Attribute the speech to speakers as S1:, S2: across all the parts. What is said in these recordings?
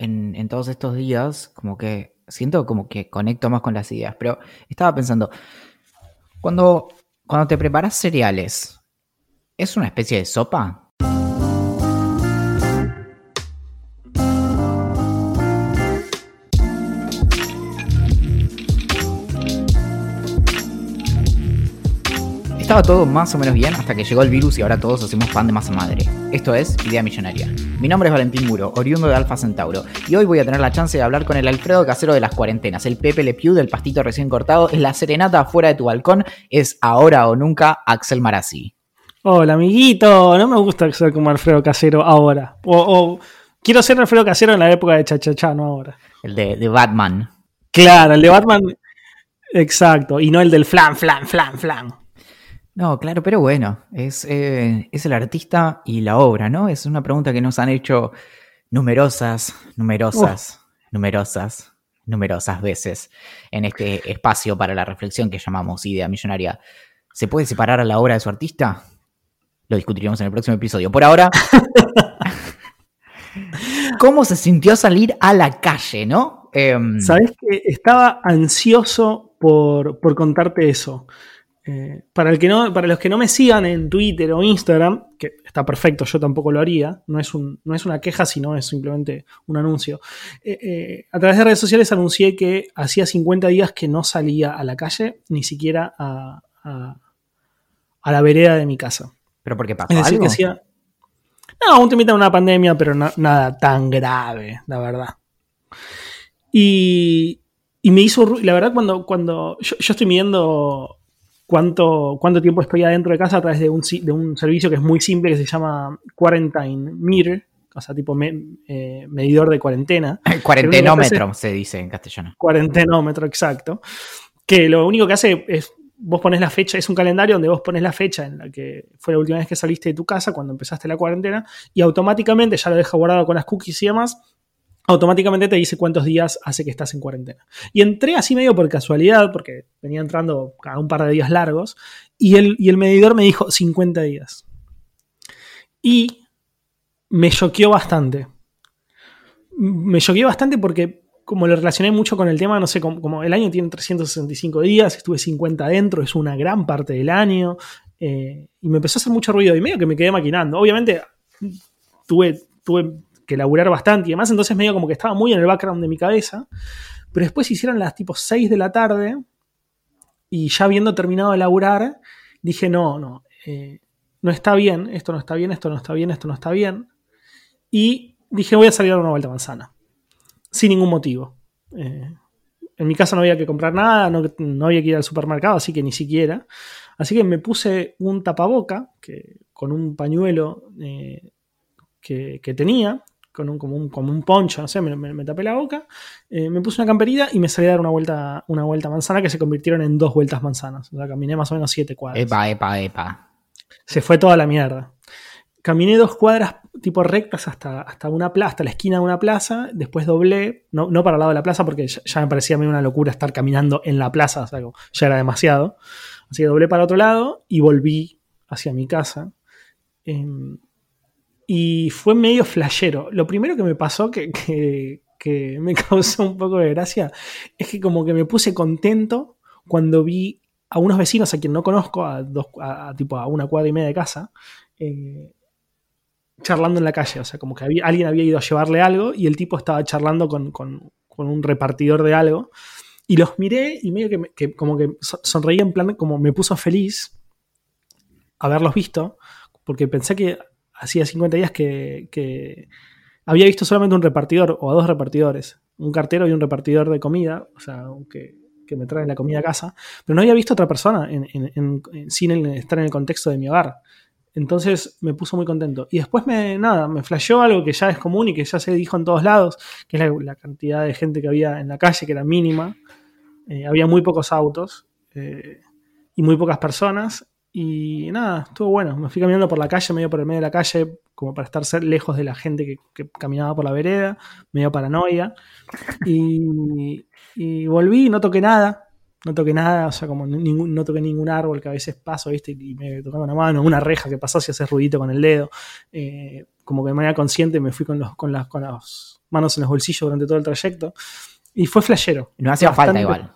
S1: en, todos estos días, como que siento como que conecto más con las ideas, pero estaba pensando, cuando, cuando te preparas cereales, ¿es una especie de sopa? Estaba todo más o menos bien hasta que llegó el virus y ahora todos hacemos pan de masa madre. Esto es Idea Millonaria. Mi nombre es Valentín Muro, oriundo de Alfa Centauro, y hoy voy a tener la chance de hablar con el Alfredo casero de las cuarentenas, el Pepe Le Pew del pastito recién cortado, es la serenata afuera de tu balcón, es ahora o nunca Axel Marazzi.
S2: Hola, amiguito. No me gusta ser como Alfredo Casero ahora. O, o quiero ser Alfredo Casero en la época de Chachachá, no ahora.
S1: El de, de Batman.
S2: Claro, el de Batman. Exacto. Y no el del flan, flan, flan, flan.
S1: No, claro, pero bueno, es, eh, es el artista y la obra, ¿no? Es una pregunta que nos han hecho numerosas, numerosas, numerosas, numerosas veces en este espacio para la reflexión que llamamos Idea Millonaria. ¿Se puede separar a la obra de su artista? Lo discutiremos en el próximo episodio. Por ahora, ¿cómo se sintió salir a la calle, no? Em,
S2: Sabes que estaba ansioso por, por contarte eso. Eh, para, el que no, para los que no me sigan en Twitter o Instagram, que está perfecto, yo tampoco lo haría, no es, un, no es una queja, sino es simplemente un anuncio. Eh, eh, a través de redes sociales anuncié que hacía 50 días que no salía a la calle, ni siquiera a, a, a la vereda de mi casa.
S1: ¿Pero por qué pasó
S2: Es decir,
S1: algo?
S2: que hacía. No, aún te invitan a una pandemia, pero na- nada tan grave, la verdad. Y, y me hizo. La verdad, cuando. cuando yo, yo estoy midiendo cuánto, cuánto tiempo estoy adentro de casa a través de un, de un servicio que es muy simple que se llama Quarantine Meter, o sea, tipo me- eh, medidor de cuarentena.
S1: Cuarentenómetro se dice en castellano.
S2: Cuarentenómetro, exacto. Que lo único que hace es, vos pones la fecha, es un calendario donde vos pones la fecha en la que fue la última vez que saliste de tu casa, cuando empezaste la cuarentena, y automáticamente, ya lo deja guardado con las cookies y demás, automáticamente te dice cuántos días hace que estás en cuarentena. Y entré así medio por casualidad, porque venía entrando cada un par de días largos, y el, y el medidor me dijo 50 días. Y me choqueó bastante. Me choqueó bastante porque como lo relacioné mucho con el tema, no sé, como, como el año tiene 365 días, estuve 50 adentro, es una gran parte del año, eh, y me empezó a hacer mucho ruido y medio que me quedé maquinando. Obviamente tuve, tuve que laburar bastante y demás, entonces medio como que estaba muy en el background de mi cabeza, pero después hicieron las tipo 6 de la tarde y ya habiendo terminado de laburar, dije, no, no, eh, no está bien, esto no está bien, esto no está bien, esto no está bien. Y dije, voy a salir a dar una vuelta manzana sin ningún motivo. Eh, en mi casa no había que comprar nada, no, no había que ir al supermercado, así que ni siquiera. Así que me puse un tapaboca que, con un pañuelo eh, que tenía, con un, como, un, como un poncho, no sé, me, me- me tapé la boca, eh, me puse una camperita y me salí a dar una vuelta, una vuelta manzana que se convirtieron en dos vueltas manzanas. O sea, caminé más o menos siete cuadras
S1: Epa, epa, epa.
S2: se fue toda la mierda. Caminé dos cuadras tipo rectas hasta, hasta una plaza, hasta la esquina de una plaza, después doblé, no, no para el lado de la plaza porque ya, ya me parecía a mí una locura estar caminando en la plaza, o sea, ya era demasiado. Así que doblé para otro lado y volví hacia mi casa. Em, y fue medio flashero. Lo primero que me pasó que, que- me causó un poco de gracia es que como que me puse contento cuando vi a unos vecinos a quien no conozco, a, dos, a, tipo a una cuadra y media de casa, eh, charlando en la calle. O sea, como que había- alguien había ido a llevarle algo y el tipo estaba charlando con, con- con un repartidor de algo. Y los miré y medio que, me- como que so- sonreí en plan, como me puso feliz haberlos visto, porque pensé que hacía 50 días que, había visto solamente un repartidor o a dos repartidores, un cartero y un repartidor de comida, o sea, que, me traen la comida a casa, pero no había visto otra persona sin estar en el contexto de mi hogar. entonces me puso muy contento. Y después me, nada, me flasheó algo que ya es común y que ya se dijo en todos lados, que es la, cantidad de gente que había en la calle, que era mínima. Eh, había muy pocos autos eh, y muy pocas personas. Y nada, estuvo bueno. Me fui caminando por la calle, medio por el medio de la calle, como para estar lejos de la gente que, caminaba por la vereda, medio paranoia. Y, y volví, no toqué nada, no toqué nada, o sea, como ningún, no toqué ningún árbol que a veces paso, ¿viste? Y me tocaba una mano, una reja que pasó si hace ruidito con el dedo. Eh, como que de manera consciente me fui con, los, con, las, con las manos en los bolsillos durante todo el trayecto. Y fue flashero.
S1: No hacía falta igual.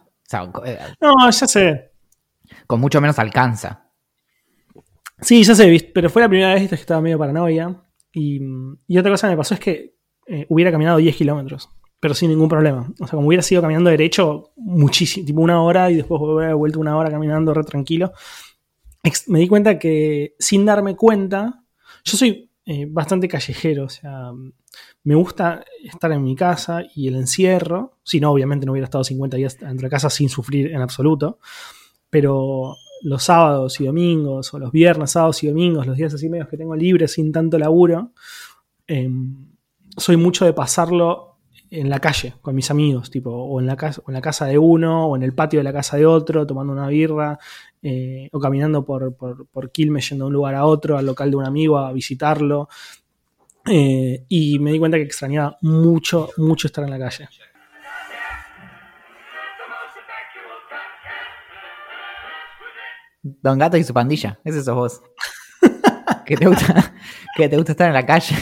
S2: Eh, no, ya sé.
S1: Con mucho menos alcanza.
S2: Sí, ya sé, pero fue la primera vez que estaba medio paranoia. Y, y otra cosa que me pasó es que eh, hubiera caminado 10 kilómetros pero sin ningún problema. O sea, como hubiera sido caminando derecho muchísimo, tipo una hora y después hubiera vuelto una hora caminando re tranquilo. Me di cuenta que sin darme cuenta, yo soy eh, bastante callejero, o sea, me gusta estar en mi casa y el encierro, si no, obviamente no hubiera estado 50 días dentro de casa sin sufrir en absoluto, pero los sábados y domingos, o los viernes, sábados y domingos, los días así medios que tengo libres sin tanto laburo, em, soy mucho de pasarlo en la calle con mis amigos, tipo, o en la casa, en la casa de uno, o en el patio de la casa de otro, tomando una birra, eh, o caminando por, por, Quilmes yendo de un lugar a otro, al local de un amigo a visitarlo. Eh, y me di cuenta que extrañaba mucho, mucho estar en la calle.
S1: Don Gato y su pandilla, ese sos vos. que te gusta, que te gusta estar en la calle.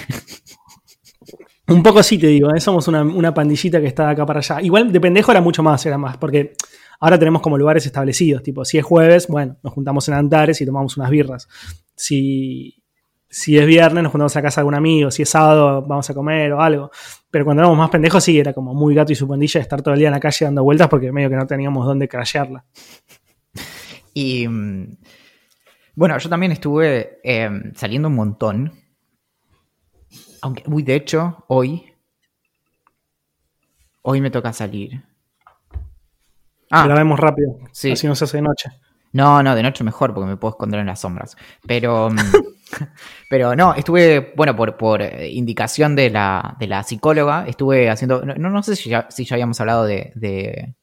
S2: Un poco sí te digo, ¿eh? somos una, pandillita que está acá para allá. Igual de pendejo era mucho más, era más, porque ahora tenemos como lugares establecidos, tipo, si es jueves, bueno, nos juntamos en Antares y tomamos unas birras. Si, si es viernes, nos juntamos a casa de algún amigo, si es sábado, vamos a comer o algo. Pero cuando éramos más pendejos, sí, era como muy gato y su pandilla estar todo el día en la calle dando vueltas porque medio que no teníamos dónde crashearla.
S1: Y bueno, yo también estuve em, saliendo un montón aunque, uy, de hecho, hoy. Hoy me toca salir.
S2: Ah, la vemos rápido. Sí. Así no se hace de noche.
S1: No, no, de noche mejor porque me puedo esconder en las sombras. Pero, mm, pero no, estuve, bueno, por, por indicación de la, de la psicóloga, estuve haciendo, no, no sé si ya, si ya habíamos hablado de, de,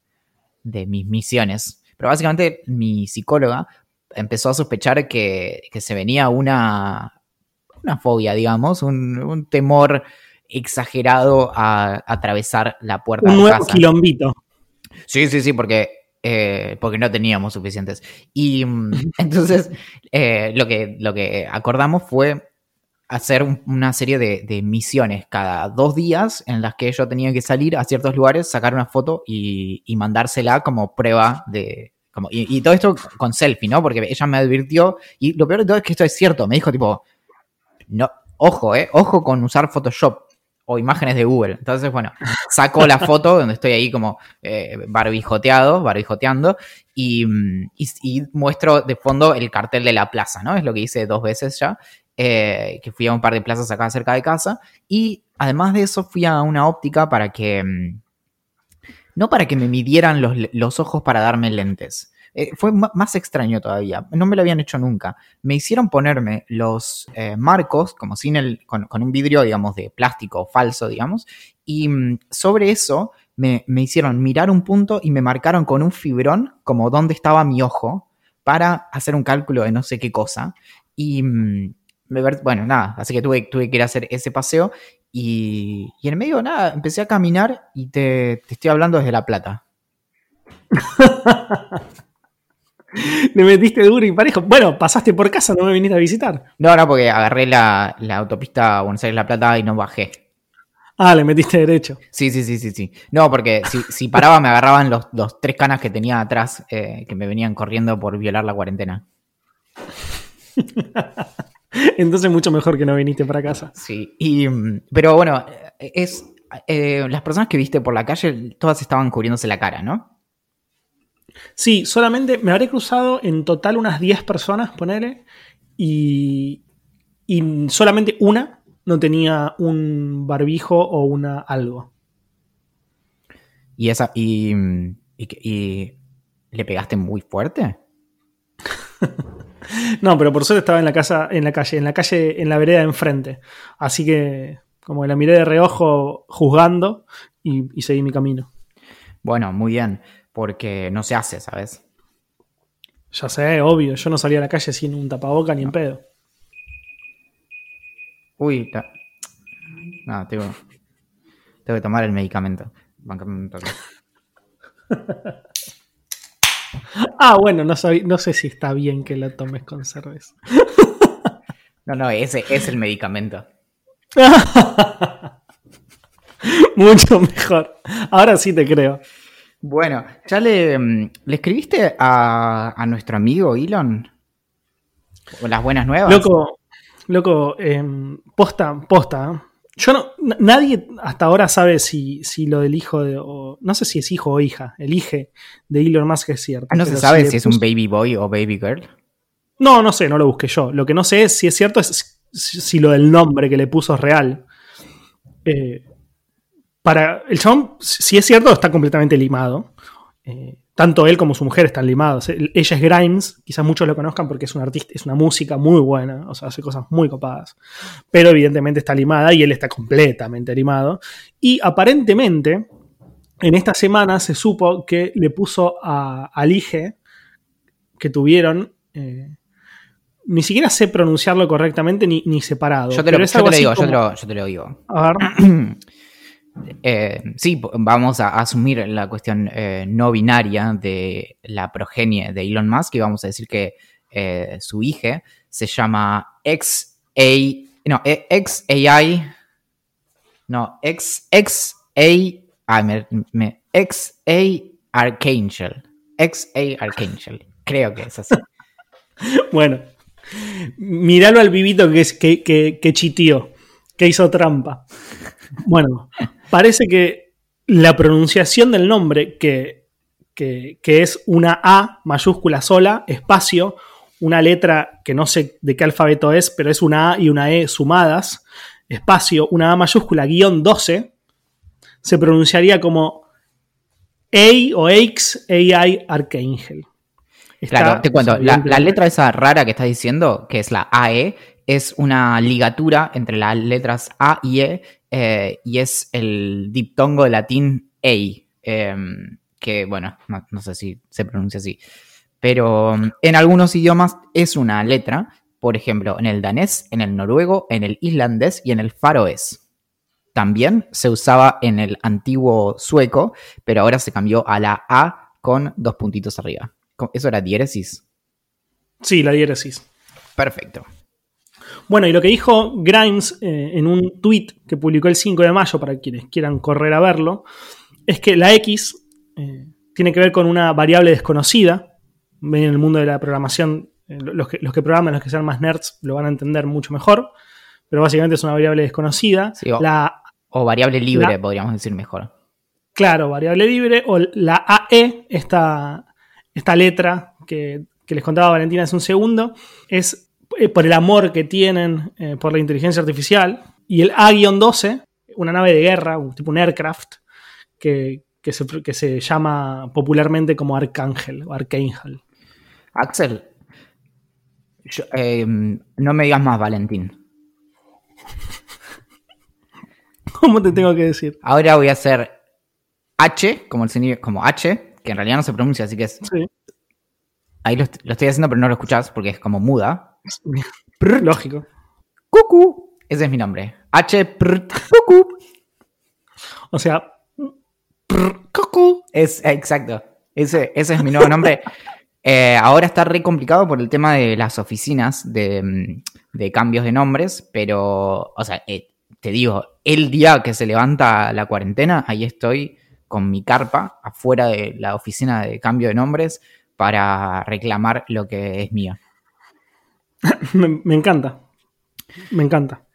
S1: de, mis misiones, pero básicamente mi psicóloga empezó a sospechar que, que se venía una, una fobia, digamos, un, temor exagerado a, atravesar la puerta
S2: un nuevo quilombito.
S1: Sí, sí, sí, porque, eh, porque no teníamos suficientes. Y mm, entonces eh, lo, que, lo que acordamos fue hacer una serie de, misiones cada dos días en las que yo tenía que salir a ciertos lugares, sacar una foto y, mandársela como prueba de... Como, y, y, todo esto con selfie, ¿no? Porque ella me advirtió, y lo peor de todo es que esto es cierto, me dijo tipo, no, ojo, eh, ojo con usar Photoshop o imágenes de Google. Entonces, bueno, saco la foto donde estoy ahí como eh, barbijoteado, barbijoteando, y, muestro de fondo el cartel de la plaza, ¿no? Es lo que hice dos veces ya, eh, que fui a un par de plazas acá cerca de casa, y además de eso fui a una óptica para que... Mm, no para que me midieran los, los ojos para darme lentes, eh, fue más extraño todavía. No me lo habían hecho nunca. Me hicieron ponerme los eh, marcos, como sin el, con, un vidrio, digamos, de plástico falso, digamos, y mm, sobre eso me, hicieron mirar un punto y me marcaron con un fibrón como dónde estaba mi ojo para hacer un cálculo de no sé qué cosa. Y bueno, nada, así que tuve, tuve que ir a hacer ese paseo y, y en medio, nada, empecé a caminar y te, te estoy hablando desde La Plata.
S2: Le metiste duro y parejo. Bueno, pasaste por casa, no me viniste a visitar.
S1: No, no, porque agarré la, la autopista Buenos Aires-La Plata y no bajé.
S2: Ah, le metiste derecho.
S1: Sí, sí, sí, sí, sí. No, porque si, paraba me agarraban los, tres canas que tenía atrás eh, que me venían corriendo por violar la cuarentena.
S2: Entonces mucho mejor que no viniste para casa.
S1: Sí, y, mm, pero bueno, es eh, las personas que viste por la calle, todas estaban cubriéndose la cara, ¿no?
S2: Sí, solamente me habré cruzado en total unas 10 personas, ponele, y, y solamente una no tenía un barbijo o una algo.
S1: ¿Y esa y, y, le pegaste muy fuerte?
S2: No, pero por suerte estaba en la casa, en la calle, en la calle, en la vereda de enfrente. Así que como que la miré de reojo juzgando y, y seguí mi camino.
S1: Bueno, muy bien, porque no se hace, ¿sabes?
S2: Ya sé, obvio, yo no salía a la calle sin un tapaboca ni en pedo.
S1: Uy, ta- no, tengo, tengo que tomar el medicamento. Bancame un toque.
S2: Ah, bueno, no, sabí- no sé si está bien que la tomes con cerveza.
S1: No, no, ese es el medicamento.
S2: Mucho mejor. Ahora sí te creo.
S1: Bueno, ¿ya le, mm, le escribiste a, a nuestro amigo Elon? ¿Con las buenas nuevas?
S2: Loco, loco, em, posta, posta. Yo no, na- nadie hasta ahora sabe si, si lo del hijo de, o- no sé si es hijo o hija, el hije de Elon Musk es cierto.
S1: Ah, no se sabe si es un baby boy o baby girl.
S2: No, no sé, no lo busqué yo. Lo que no sé es si es cierto es si si lo del nombre que le puso es real. Eh, para el chabón, si es cierto, está completamente limado. Eh, tanto él como su mujer están limados. Ella es Grimes, quizás muchos lo conozcan porque es un artista, es una música muy buena, o sea, hace cosas muy copadas. Pero evidentemente está limada y él está completamente limado. Y aparentemente, en esta semana se supo que le puso a, al hije que tuvieron. eh, ni siquiera sé pronunciarlo correctamente ni, ni separado.
S1: Yo te lo, yo te digo, yo te
S2: como-
S1: lo, yo te lo digo.
S2: A ver.
S1: Eh, sí, vamos a asumir la cuestión eh, no binaria de la progenie de Elon Musk y vamos a decir que eh, su hija se llama XA, no, XAI, no, X, XA, ah, me, me- XA Archangel, XA Archangel, creo que es así.
S2: Bueno, míralo al vivito que, es, que, que, que chitió, que hizo trampa. Bueno, parece que la pronunciación del nombre, que, que, que es una A mayúscula sola, espacio, una letra que no sé de qué alfabeto es, pero es una A y una E sumadas, espacio, una A mayúscula, guion 12, se pronunciaría como A o X AI Archangel. Está,
S1: Claro, te cuento, la, la letra esa rara que estás diciendo, que es la AE, es una ligatura entre las letras A y E, eh, y es el diptongo de latín EI, em, que bueno, no, no sé si se pronuncia así, pero mm, en algunos idiomas es una letra, por ejemplo, en el danés, en el noruego, en el islandés y en el faroés. También se usaba en el antiguo sueco, pero ahora se cambió a la A con dos puntitos arriba. ¿Cómo- ¿Eso era diéresis?
S2: Sí, la diéresis.
S1: Perfecto.
S2: Bueno, y lo que dijo Grimes eh, en un tweet que publicó el 5 de mayo, para quienes quieran correr a verlo, es que la X eh, tiene que ver con una variable desconocida. Ven en el mundo de la programación, eh, los, que, los que programan, los que sean más nerds, lo van a entender mucho mejor. Pero básicamente es una variable desconocida.
S1: Sí, o-
S2: la,
S1: O variable libre,
S2: La-
S1: podríamos decir mejor.
S2: claro, variable libre. O la AE, esta, esta letra que, que les contaba Valentina hace un segundo, es por el amor que tienen eh, por la inteligencia artificial. Y el A-12, una nave de guerra, un tipo un aircraft, que, que se, que se llama popularmente como Arcángel o Archangel.
S1: Axel, yo- eh, no me digas más Valentín.
S2: ¿Cómo te tengo que decir?
S1: Ahora voy a hacer H, como, el como H, que en realidad no se pronuncia, así que es-
S2: Sí,
S1: ahí lo, lo estoy haciendo, pero no lo escuchás porque es como muda.
S2: Lógico.
S1: Cucu. Ese es mi nombre. H, prrt, cucu.
S2: O sea, prr, cucú.
S1: Es, exacto. Ese, ese es mi nuevo nombre. Eh, ahora está re complicado por el tema de las oficinas de, de cambios de nombres, pero, o sea, eh, te digo, el día que se levanta la cuarentena, ahí estoy con mi carpa afuera de la oficina de cambio de nombres para reclamar lo que es mío.
S2: Me, me encanta. Me encanta.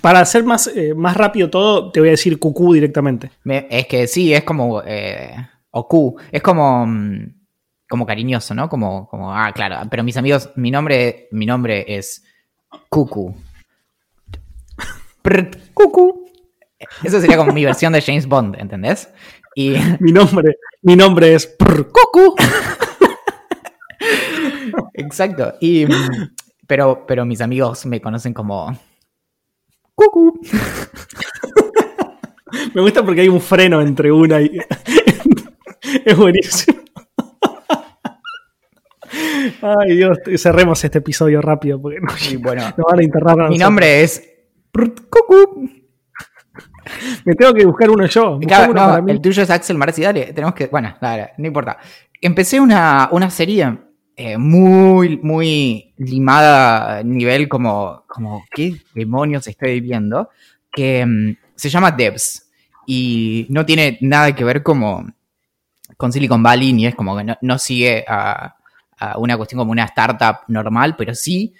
S2: Para hacer más, eh, más rápido todo, te voy a decir cucú directamente.
S1: Me- es que sí, es como. Eh, Oku. Es como. mm, Como cariñoso, ¿no? Como, como. Ah, claro. Pero mis amigos, mi nombre, mi nombre es Cucu. Prrt, Cucu. Eso sería como mi versión de James Bond, ¿entendés? Y
S2: Mi nombre, mi nombre es prr, cucú.
S1: Exacto. Y, mm, pero, pero mis amigos me conocen como. Cucu.
S2: Me gusta porque hay un freno entre una y. es buenísimo. Ay, Dios, cerremos este episodio rápido porque no,
S1: Y bueno,
S2: nos van a
S1: mi nombre es. Cucu.
S2: Me tengo que buscar uno yo.
S1: Claro,
S2: uno
S1: no,
S2: para mí.
S1: el tuyo es Axel Marazzi, dale, tenemos que, bueno, dale, no importa. Empecé una, una serie eh, muy, muy limada nivel como, como, ¿qué demonios estoy viendo? Que mm, se llama Devs y no tiene nada que ver como con Silicon Valley, ni es como que no, no sigue a, una cuestión como una startup normal, pero sí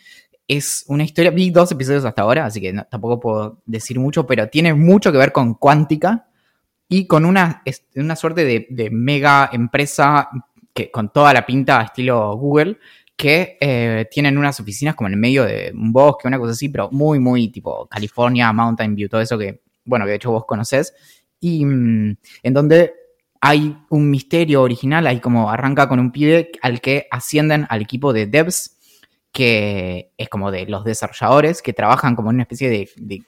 S1: es una historia. Vi dos episodios hasta ahora, así que tampoco puedo decir mucho, pero tiene mucho que ver con cuántica y con una, una suerte de mega empresa que, con toda la pinta estilo Google, que eh, tienen unas oficinas como en el medio de un bosque, una cosa así, pero muy, muy tipo California, Mountain View, todo eso que, bueno, que de hecho vos conocés, y mm, en donde hay un misterio original, ahí como arranca con un pibe al que ascienden al equipo de devs, que es como de los desarrolladores, que trabajan como en una especie de,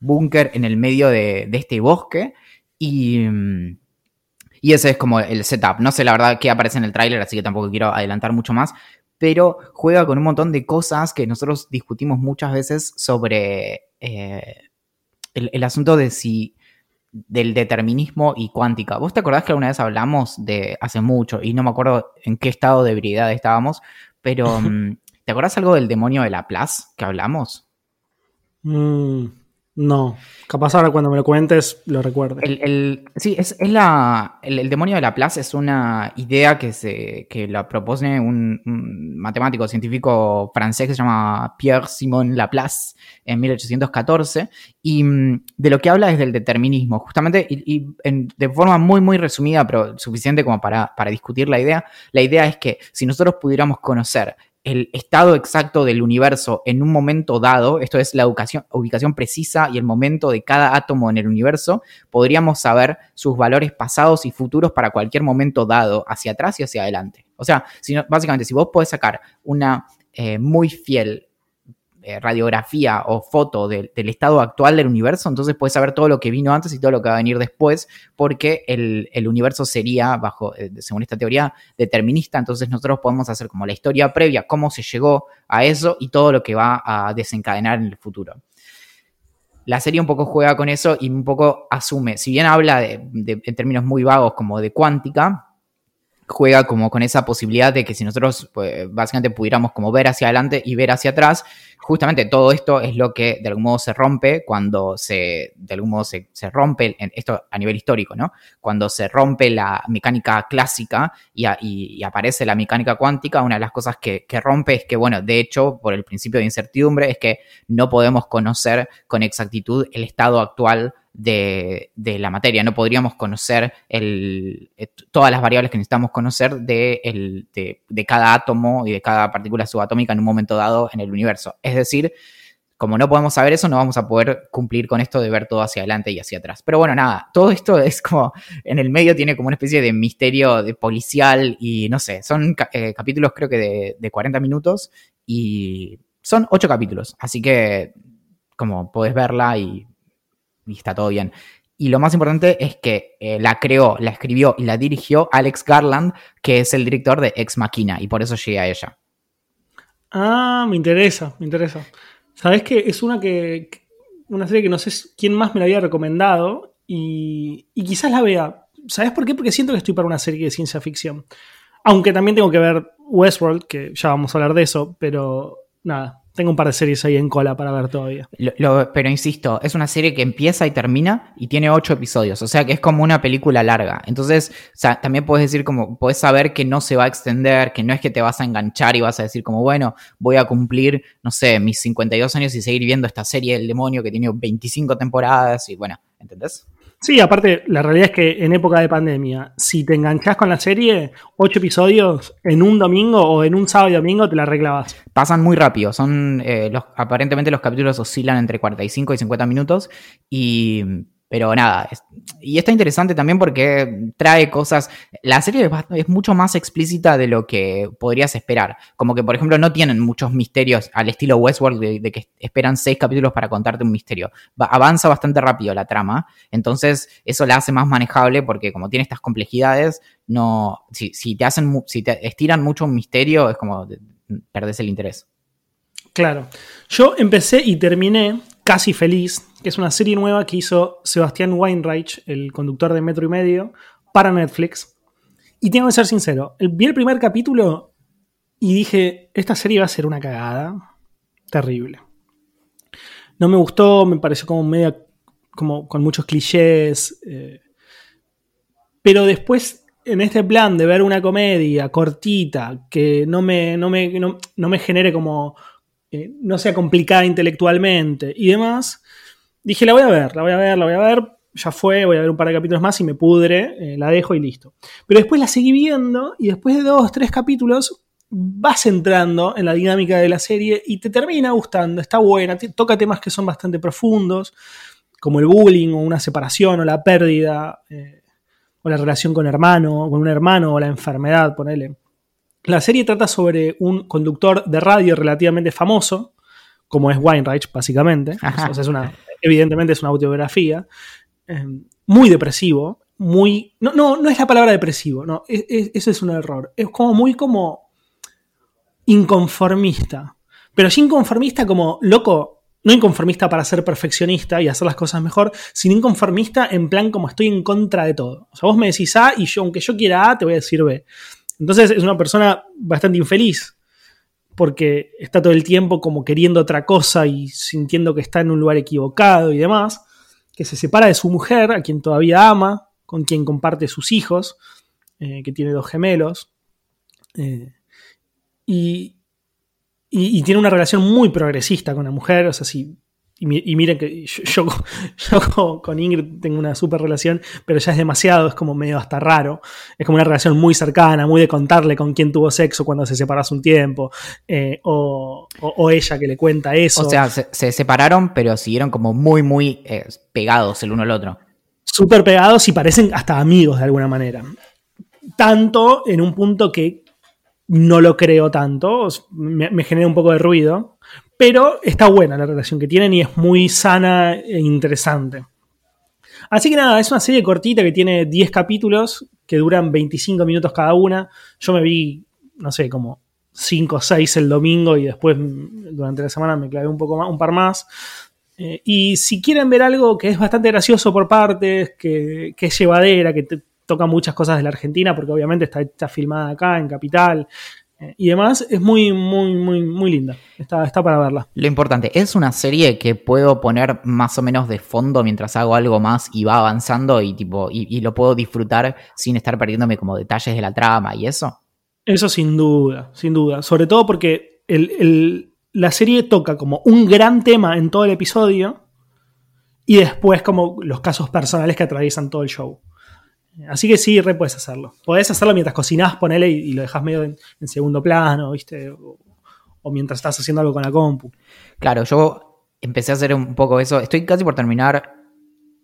S1: búnker en el medio de, de este bosque, y, mm, y ese es como el setup. No sé la verdad qué aparece en el tráiler, así que tampoco quiero adelantar mucho más, pero juega con un montón de cosas que nosotros discutimos muchas veces sobre eh, el, el asunto de si del determinismo y cuántica. ¿Vos te acordás que alguna vez hablamos de hace mucho y no me acuerdo en qué estado de ebriedad estábamos, pero mm, ¿te acordás algo del demonio de Laplace que hablamos?
S2: Mm, no. Capaz ahora cuando me lo cuentes lo recuerdes.
S1: El, el- sí, es, es la, el, demonio de Laplace es una idea que, se, que la propone un, un matemático científico francés que se llama Pierre-Simon Laplace en 1814 y mm, de lo que habla es del determinismo, justamente y, y en- de forma muy muy resumida, pero suficiente como para, para discutir la idea. La idea es que si nosotros pudiéramos conocer el estado exacto del universo en un momento dado, esto es la ubicación, precisa y el momento de cada átomo en el universo, podríamos saber sus valores pasados y futuros para cualquier momento dado, hacia atrás y hacia adelante. O sea, si no- básicamente, si vos podés sacar una eh, muy fiel eh, radiografía o foto del, estado actual del universo, entonces puedes saber todo lo que vino antes y todo lo que va a venir después, porque el, universo sería, bajo, eh, según esta teoría, determinista, entonces nosotros podemos hacer como la historia previa, cómo se llegó a eso y todo lo que va a desencadenar en el futuro. La serie un poco juega con eso y un poco asume, si bien habla de- en términos muy vagos como de cuántica, juega como con esa posibilidad de que si nosotros pues, básicamente pudiéramos como ver hacia adelante y ver hacia atrás, justamente todo esto es lo que de algún modo se rompe cuando se, de algún modo se, se rompe, esto a nivel histórico, ¿no? Cuando se rompe la mecánica clásica y, y- y aparece la mecánica cuántica, una de las cosas que, que rompe es que, bueno, de hecho, por el principio de incertidumbre, es que no podemos conocer con exactitud el estado actual de, de la materia. No podríamos conocer el, eh, todas las variables que necesitamos conocer de, el- de- de cada átomo y de cada partícula subatómica en un momento dado en el universo. Es decir, como no podemos saber eso, no vamos a poder cumplir con esto de ver todo hacia adelante y hacia atrás. Pero bueno, nada, todo esto es como, en el medio tiene como una especie de misterio de policial y no sé, son eh, capítulos creo que de, de 40 minutos y son 8 capítulos, así que como podés verla y, y está todo bien. Y lo más importante es que eh, la creó, la escribió y la dirigió Alex Garland, que es el director de Ex Machina, y por eso llegué a ella.
S2: Ah, me interesa, me interesa. Sabes que es una que. Una serie que no sé quién más me la había recomendado y, y quizás la vea. ¿Sabes por qué? Porque siento que estoy para una serie de ciencia ficción. Aunque también tengo que ver Westworld, que ya vamos a hablar de eso, pero nada, tengo un par de series ahí en cola para ver todavía.
S1: Lo- pero insisto, es una serie que empieza y termina y tiene ocho episodios, o sea que es como una película larga. Entonces, o sea, también puedes decir como, puedes saber que no se va a extender, que no es que te vas a enganchar y vas a decir como, bueno, voy a cumplir, no sé, mis 52 años y seguir viendo esta serie del demonio que tiene 25 temporadas y bueno, ¿entendés?
S2: Sí, aparte, la realidad es que en época de pandemia, si te enganchás con la serie, ocho episodios en un domingo o en un sábado y domingo te la arreglabas.
S1: Pasan muy rápido, son, eh, los, aparentemente los capítulos oscilan entre 45 y 50 minutos y pero nada, y está interesante también porque trae cosas. La serie es, es mucho más explícita de lo que podrías esperar. Como que, por ejemplo, no tienen muchos misterios al estilo Westworld de, que esperan seis capítulos para contarte un misterio. Va- avanza bastante rápido la trama, entonces eso la hace más manejable porque, como tiene estas complejidades, no. Si, te hacen, si te estiran mucho un misterio, es como perdés el interés.
S2: Claro. Yo empecé y terminé Casi Feliz, que es una serie nueva que hizo Sebastián Weinreich, el conductor de Metro y Medio, para Netflix. Y tengo que ser sincero, vi el primer capítulo y dije, esta serie va a ser una cagada terrible. No me gustó, me pareció como media, como con muchos clichés. eh, pero después, en este plan de ver una comedia cortita, que no me, no me, no me genere como eh, no sea complicada intelectualmente y demás, dije, la voy a ver, la voy a ver, la voy a ver, ya fue, voy a ver un par de capítulos más y me pudre, eh, la dejo y listo. Pero después la seguí viendo y después de dos, tres capítulos vas entrando en la dinámica de la serie y te termina gustando, está buena, toca temas que son bastante profundos, como el bullying o una separación o la pérdida, eh, o la relación con hermano, con un hermano o la enfermedad, ponele. La serie trata sobre un conductor de radio relativamente famoso, como es Weinreich, básicamente.
S1: Ajá.
S2: O sea, es una, evidentemente es una autobiografía. eh, muy depresivo. Muy. No, no, no es la palabra depresivo, no. es- es- eso es un error. Es como muy como. inconformista. Pero sí inconformista como loco. No inconformista para ser perfeccionista y hacer las cosas mejor, sino inconformista en plan como estoy en contra de todo. O sea, vos me decís A y yo, aunque yo quiera A, te voy a decir B. Entonces es una persona bastante infeliz porque está todo el tiempo como queriendo otra cosa y sintiendo que está en un lugar equivocado y demás, que se separa de su mujer, a quien todavía ama, con quien comparte sus hijos, eh, que tiene dos gemelos, eh, y, y- y tiene una relación muy progresista con la mujer, o sea, si... Y, mi- y miren que yo, yo- yo con- con Ingrid tengo una super relación, pero ya es demasiado, es como medio hasta raro. Es como una relación muy cercana, muy de contarle con quién tuvo sexo cuando se separó hace un tiempo, eh, o, o- o ella que le cuenta eso.
S1: O sea, se, se separaron, pero siguieron como muy, muy eh, pegados el uno al otro.
S2: súper pegados y parecen hasta amigos de alguna manera. Tanto en un punto que no lo creo tanto, me, me genera un poco de ruido, pero está buena la relación que tienen y es muy sana e interesante. Así que nada, es una serie cortita que tiene 10 capítulos que duran 25 minutos cada una. Yo me vi, no sé, como 5 o 6 el domingo y después mm, durante la semana me clavé un poco más, un par más. Eh, y si quieren ver algo que es bastante gracioso por partes, que, que es llevadera, que te toca muchas cosas de la Argentina, porque obviamente está, está filmada acá, en Capital, eh, y demás, es muy, muy, muy, muy linda. Está, está para verla.
S1: Lo importante, es una serie que puedo poner más o menos de fondo mientras hago algo más y va avanzando y tipo, y, y lo puedo disfrutar sin estar perdiéndome como detalles de la trama y eso.
S2: Eso sin duda, sin duda. Sobre todo porque el- el- la serie toca como un gran tema en todo el episodio y después como los casos personales que atraviesan todo el show. Así que sí, re puedes hacerlo. Podés hacerlo mientras cocinás, ponele y, lo dejas medio en, segundo plano, ¿viste? O, mientras estás haciendo algo con la compu.
S1: Claro, yo empecé a hacer un poco eso. Estoy casi por terminar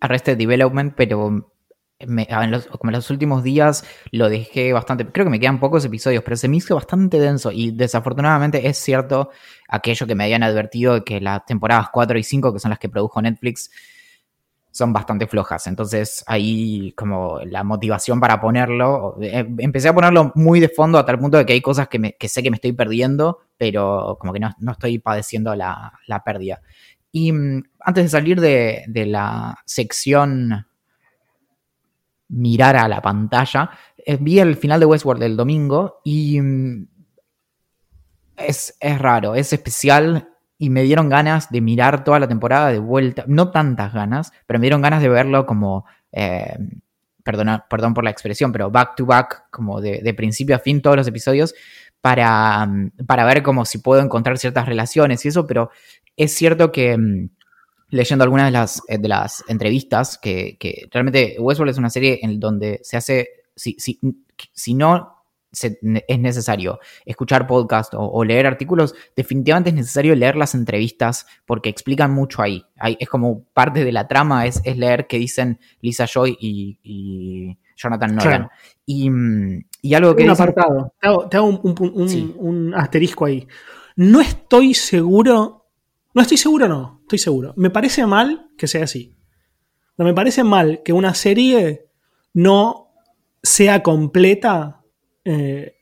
S1: Arrested Development, pero en los, como en los últimos días lo dejé bastante. Creo que me quedan pocos episodios, pero se me hizo bastante denso. Y desafortunadamente es cierto aquello que me habían advertido de que las temporadas 4 y 5, que son las que produjo Netflix, son bastante flojas. Entonces ahí como la motivación para ponerlo, eh, empecé a ponerlo muy de fondo a tal punto de que hay cosas que, me- sé que me estoy perdiendo, pero como que no, no estoy padeciendo la, la pérdida. Y mm, antes de salir de, de la sección mirar a la pantalla, eh, vi el final de Westworld el domingo y mm, es, es raro, es especial y me dieron ganas de mirar toda la temporada de vuelta. No tantas ganas, pero me dieron ganas de verlo como, eh, perdona- perdón por la expresión, pero back to back, como de, de principio a fin todos los episodios, para, mm, para ver como si puedo encontrar ciertas relaciones y eso, pero es cierto que mm, leyendo algunas de las, eh, de las entrevistas, que, que realmente Westworld es una serie en donde se hace, si, si, si no es necesario escuchar podcast o, leer artículos, definitivamente es necesario leer las entrevistas porque explican mucho ahí. es como parte de la trama, es, leer qué dicen Lisa Joy y, Jonathan Nolan. Y, algo que...
S2: Un apartado, te hago, un, asterisco ahí. No estoy seguro, no estoy seguro, no, estoy seguro. Me parece mal que sea así. No me parece mal que una serie no sea completa eh,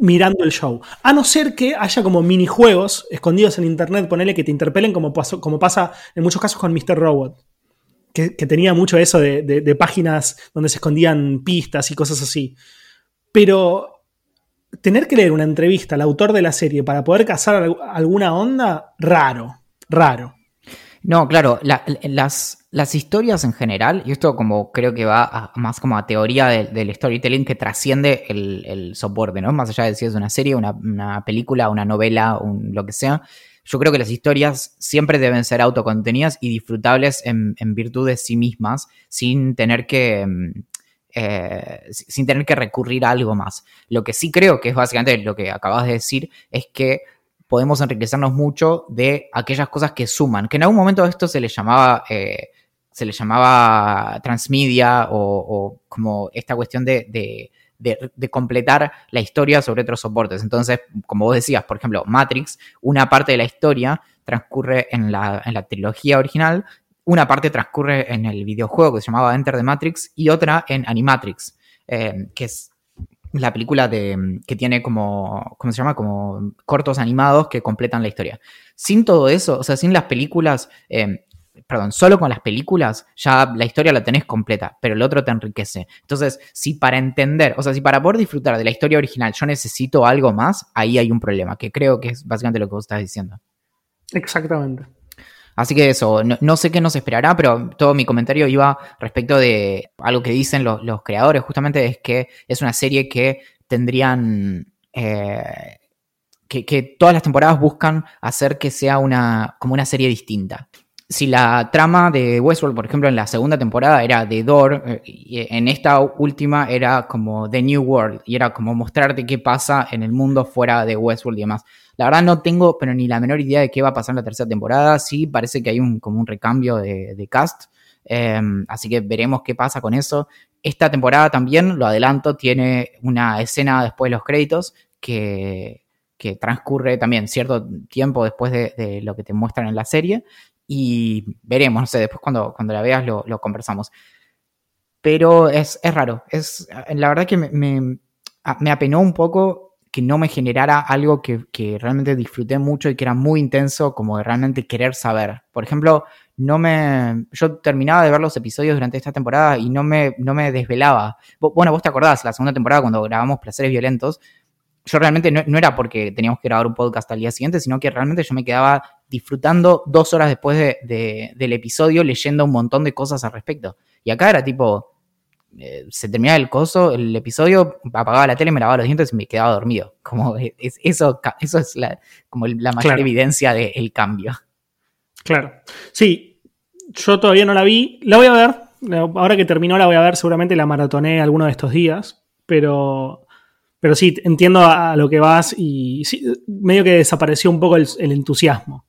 S2: mirando el show. A no ser que haya como minijuegos escondidos en internet, ponele que te interpelen como, como pasa en muchos casos con Mr. Robot. Que, tenía mucho eso de, páginas donde se escondían pistas y cosas así. Pero tener que leer una entrevista al autor de la serie para poder cazar alguna onda, raro, raro.
S1: No, claro, las, las historias en general, y esto como creo que va más como a teoría del storytelling que trasciende el, soporte, ¿no? Más allá de si es una serie, una, película, una novela, un, lo que sea. Yo creo que las historias siempre deben ser autocontenidas y disfrutables en, virtud de sí mismas, sin tener que. Mm, eh, sin tener que recurrir a algo más. Lo que sí creo que es básicamente lo que acabas de decir es que podemos enriquecernos mucho de aquellas cosas que suman, que en algún momento esto se le llamaba, eh, se le llamaba transmedia o, como esta cuestión de, completar la historia sobre otros soportes. Entonces, como vos decías, por ejemplo, Matrix, una parte de la historia transcurre en la, trilogía original, una parte transcurre en el videojuego que se llamaba Enter the Matrix y otra en Animatrix, eh, que es la película de, que tiene como, ¿cómo se llama? Como cortos animados que completan la historia. Sin todo eso, o sea, sin las películas, eh, perdón, solo con las películas ya la historia la tenés completa, pero el otro te enriquece. Entonces, si para entender, o sea, si para poder disfrutar de la historia original yo necesito algo más, ahí hay un problema, que creo que es básicamente lo que vos estás diciendo.
S2: Exactamente.
S1: Así que eso, no, sé qué nos esperará, pero todo mi comentario iba respecto de algo que dicen los, creadores, justamente es que es una serie que tendrían... Eh, que, todas las temporadas buscan hacer que sea una, como una serie distinta. Si la trama de Westworld, por ejemplo, en la segunda temporada era de Door, eh, en esta última era como The New World, y era como mostrarte qué pasa en el mundo fuera de Westworld y demás. La verdad no tengo, pero ni la menor idea de qué va a pasar en la tercera temporada. Sí, parece que hay un, como un recambio de, cast. Em, así que veremos qué pasa con eso. Esta temporada también, lo adelanto, tiene una escena después de los créditos que, transcurre también cierto tiempo después de, lo que te muestran en la serie. Y veremos, no sé, después cuando, cuando la veas lo, conversamos. Pero es, raro. Es, la verdad que me, me apenó un poco que no me generara algo que, realmente disfruté mucho y que era muy intenso, como realmente querer saber. Por ejemplo, no me. Yo terminaba de ver los episodios durante esta temporada y no me, no me desvelaba. Bueno, vos te acordás, la segunda temporada cuando grabamos Placeres Violentos, yo realmente no, era porque teníamos que grabar un podcast al día siguiente, sino que realmente yo me quedaba disfrutando dos horas después del episodio leyendo un montón de cosas al respecto. Y acá era tipo, eh, se terminaba el coso, el episodio, apagaba la tele, me lavaba los dientes y me quedaba dormido. Como es, eso, eso es la, como la mayor evidencia del cambio.
S2: Claro. Sí, yo todavía no la vi. La voy a ver. Ahora que terminó la voy a ver, seguramente la maratoné alguno de estos días. Pero, pero sí, entiendo a, lo que vas y medio que desapareció un poco el entusiasmo.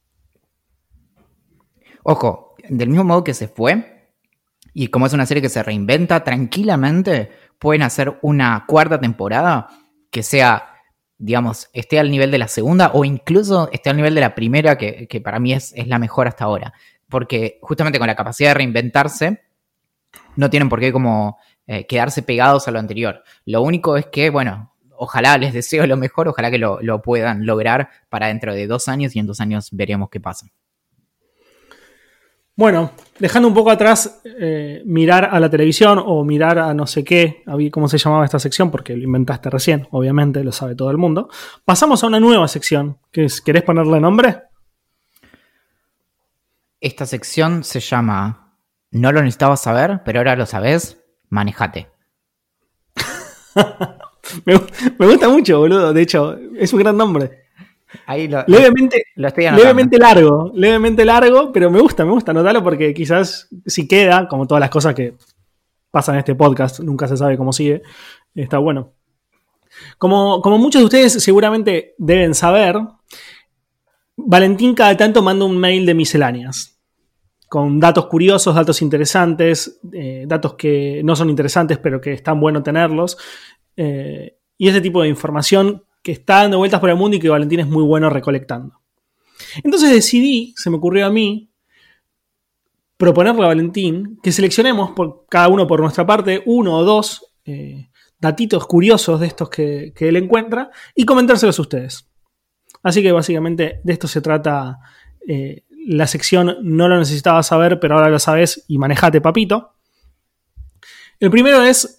S1: Ojo, del mismo modo que se fue, y como es una serie que se reinventa tranquilamente, pueden hacer una cuarta temporada que sea, digamos, esté al nivel de la segunda o incluso esté al nivel de la primera, que, para mí es, es, la mejor hasta ahora. Porque justamente con la capacidad de reinventarse, no tienen por qué como eh, quedarse pegados a lo anterior. Lo único es que, bueno, ojalá les deseo lo mejor, ojalá que lo, lo puedan lograr para dentro de dos años y en dos años veremos qué pasa.
S2: Bueno, dejando un poco atrás eh, mirar a la televisión o mirar a no sé qué, cómo se llamaba esta sección, porque lo inventaste recién, obviamente, lo sabe todo el mundo. Pasamos a una nueva sección. ¿Querés ponerle nombre?
S1: Esta sección se llama No lo necesitabas saber, pero ahora lo sabes, manejate.
S2: me, me gusta mucho, boludo. De hecho, es un gran nombre levemente, levemente largo, levemente largo, pero me gusta, me gusta anotarlo porque quizás si queda, como todas las cosas que pasan en este podcast, nunca se sabe cómo sigue, está bueno. Como, como muchos de ustedes seguramente deben saber, Valentín cada tanto manda un mail de misceláneas con datos curiosos, datos interesantes, eh, datos que no son interesantes pero que están bueno tenerlos, eh, y ese tipo de información que está dando vueltas por el mundo y que Valentín es muy bueno recolectando. Entonces decidí, se me ocurrió a mí, proponerle a Valentín que seleccionemos por cada uno por nuestra parte uno o dos eh, datitos curiosos de estos que, que, él encuentra y comentárselos a ustedes. Así que básicamente de esto se trata eh, la sección No lo necesitaba saber, pero ahora lo sabes y manejate, papito. El primero es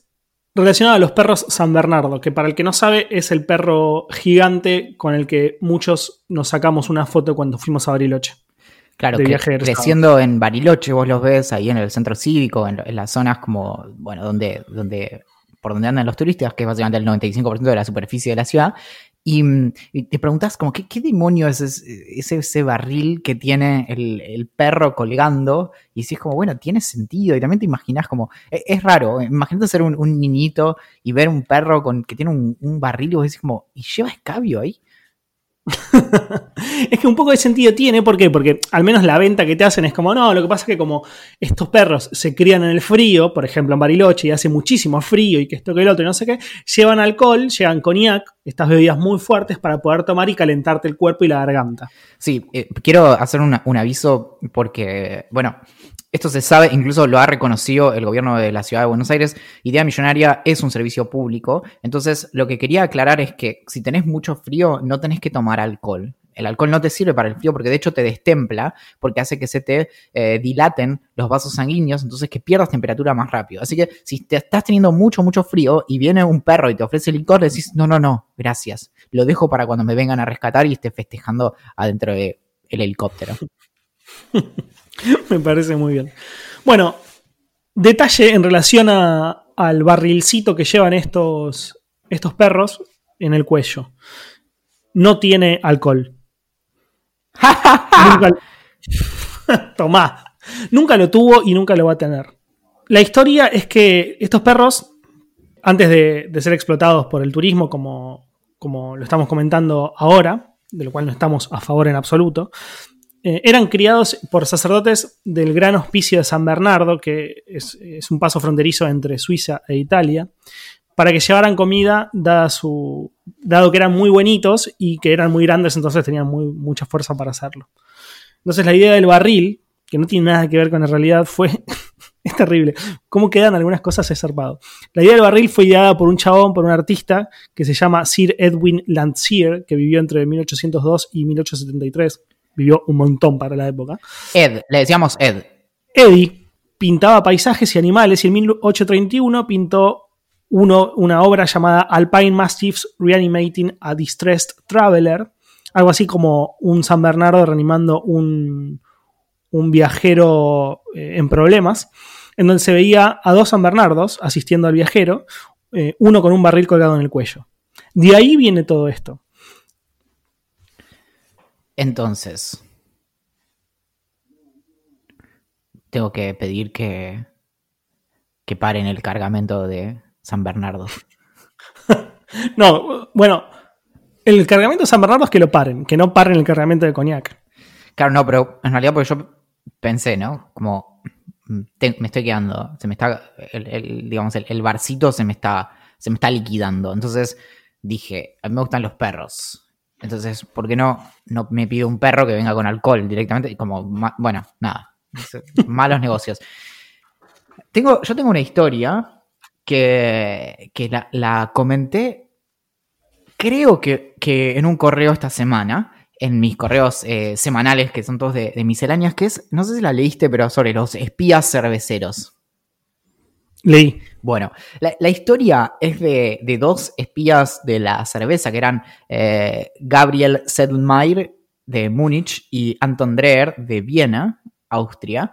S2: relacionado a los perros San Bernardo, que para el que no sabe es el perro gigante con el que muchos nos sacamos una foto cuando fuimos a Bariloche.
S1: Claro, que, creciendo en Bariloche, vos los ves ahí en el centro cívico, en, en, las zonas como, bueno, donde, donde, por donde andan los turistas, que es básicamente el 95% de la superficie de la ciudad, y, te preguntas como, ¿qué, qué demonio es ese, ese, barril que tiene el, el, perro colgando? Y si es como, bueno, tiene sentido. Y también te imaginas como, es, es raro, imagínate ser un, un, niñito y ver un perro con, que tiene un, un barril y vos decís como, ¿y lleva escabio ahí?
S2: es que un poco de sentido tiene, ¿por qué? Porque al menos la venta que te hacen es como, no, lo que pasa es que como estos perros se crían en el frío, por ejemplo en Bariloche, y hace muchísimo frío y que esto que el otro y no sé qué, llevan alcohol, llevan coñac, estas bebidas muy fuertes para poder tomar y calentarte el cuerpo y la garganta.
S1: Sí, eh, quiero hacer un aviso porque, bueno, esto se sabe, incluso lo ha reconocido el gobierno de la ciudad de Buenos Aires. Idea Millonaria es un servicio público. Entonces, lo que quería aclarar es que si tenés mucho frío, no tenés que tomar alcohol. El alcohol no te sirve para el frío porque de hecho te destempla, porque hace que se te eh, dilaten los vasos sanguíneos, entonces que pierdas temperatura más rápido. Así que si te estás teniendo mucho, mucho frío y viene un perro y te ofrece licor, decís, no, no, no, gracias. Lo dejo para cuando me vengan a rescatar y esté festejando adentro del helicóptero.
S2: Me parece muy bien. Bueno, detalle en relación a, al barrilcito que llevan estos, estos perros en el cuello. No tiene alcohol. nunca, Tomá. Nunca lo tuvo y nunca lo va a tener. La historia es que estos perros, antes de, de ser explotados por el turismo, como, como lo estamos comentando ahora, de lo cual no estamos a favor en absoluto, eh, eran criados por sacerdotes del Gran Hospicio de San Bernardo, que es, un paso fronterizo entre Suiza e Italia, para que llevaran comida, su, dado que eran muy buenitos y que eran muy grandes, entonces tenían muy, mucha fuerza para hacerlo. Entonces la idea del barril, que no tiene nada que ver con la realidad, fue... es terrible. Cómo quedan algunas cosas es. La idea del barril fue ideada por un chabón, por un artista, que se llama Sir Edwin Landseer, que vivió entre 1802 y 1873 vivió un montón para la época.
S1: Ed, le decíamos Ed.
S2: Eddie pintaba paisajes y animales y en 1831 pintó uno, una obra llamada Alpine Mastiffs Reanimating a Distressed Traveler, algo así como un San Bernardo reanimando un, un viajero eh, en problemas, en donde se veía a dos San Bernardos asistiendo al viajero, eh, uno con un barril colgado en el cuello. De ahí viene todo esto.
S1: Entonces, tengo que pedir que, que paren el cargamento de San Bernardo.
S2: no, bueno, el cargamento de San Bernardo es que lo paren, que no paren el cargamento de coñac.
S1: Claro, no, pero en realidad porque yo pensé, ¿no? Como me estoy quedando, se me está, el, el digamos, el, el, barcito se me está, se me está liquidando. Entonces dije, a mí me gustan los perros. Entonces, ¿por qué no, no me pido un perro que venga con alcohol directamente? Como, bueno, nada, malos negocios. Tengo, yo tengo una historia que, que la, la, comenté, creo que, que, en un correo esta semana, en mis correos eh, semanales, que son todos de, de misceláneas, que es, no sé si la leíste, pero sobre los espías cerveceros.
S2: Leí.
S1: Bueno, la, historia es de, dos espías de la cerveza, que eran eh, Gabriel Sedlmayr de Múnich y Anton Dreher de Viena, Austria,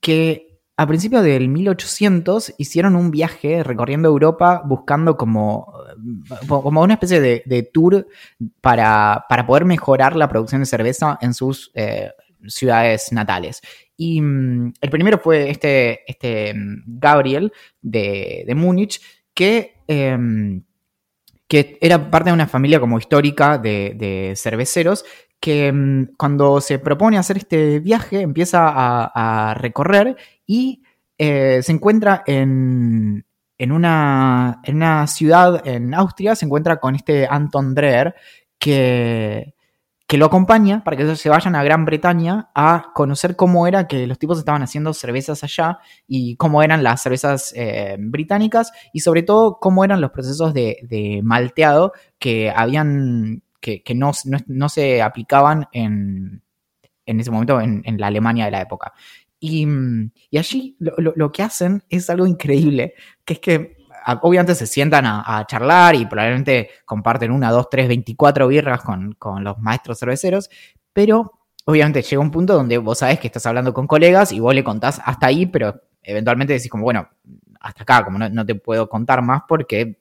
S1: que a principios del 1800 hicieron un viaje recorriendo Europa buscando como, como una especie de, de tour para, para, poder mejorar la producción de cerveza en sus eh, ciudades natales. Y um, el primero fue este, este Gabriel de, de Múnich, que, eh, que era parte de una familia como histórica de, cerveceros, que mm, cuando se propone hacer este viaje empieza a, recorrer y eh, se encuentra en, en, una, en una ciudad en Austria, se encuentra con este Anton Dreher, que, que lo acompaña para que se vayan a Gran Bretaña a conocer cómo era que los tipos estaban haciendo cervezas allá y cómo eran las cervezas eh, británicas y sobre todo cómo eran los procesos de, malteado que habían que, no, se aplicaban en, en ese momento en, la Alemania de la época. Y, allí lo, que hacen es algo increíble, que es que obviamente se sientan a, charlar y probablemente comparten una, dos, tres, veinticuatro birras con, los maestros cerveceros, pero obviamente llega un punto donde vos sabés que estás hablando con colegas y vos le contás hasta ahí, pero eventualmente decís como, bueno, hasta acá, como no, te puedo contar más porque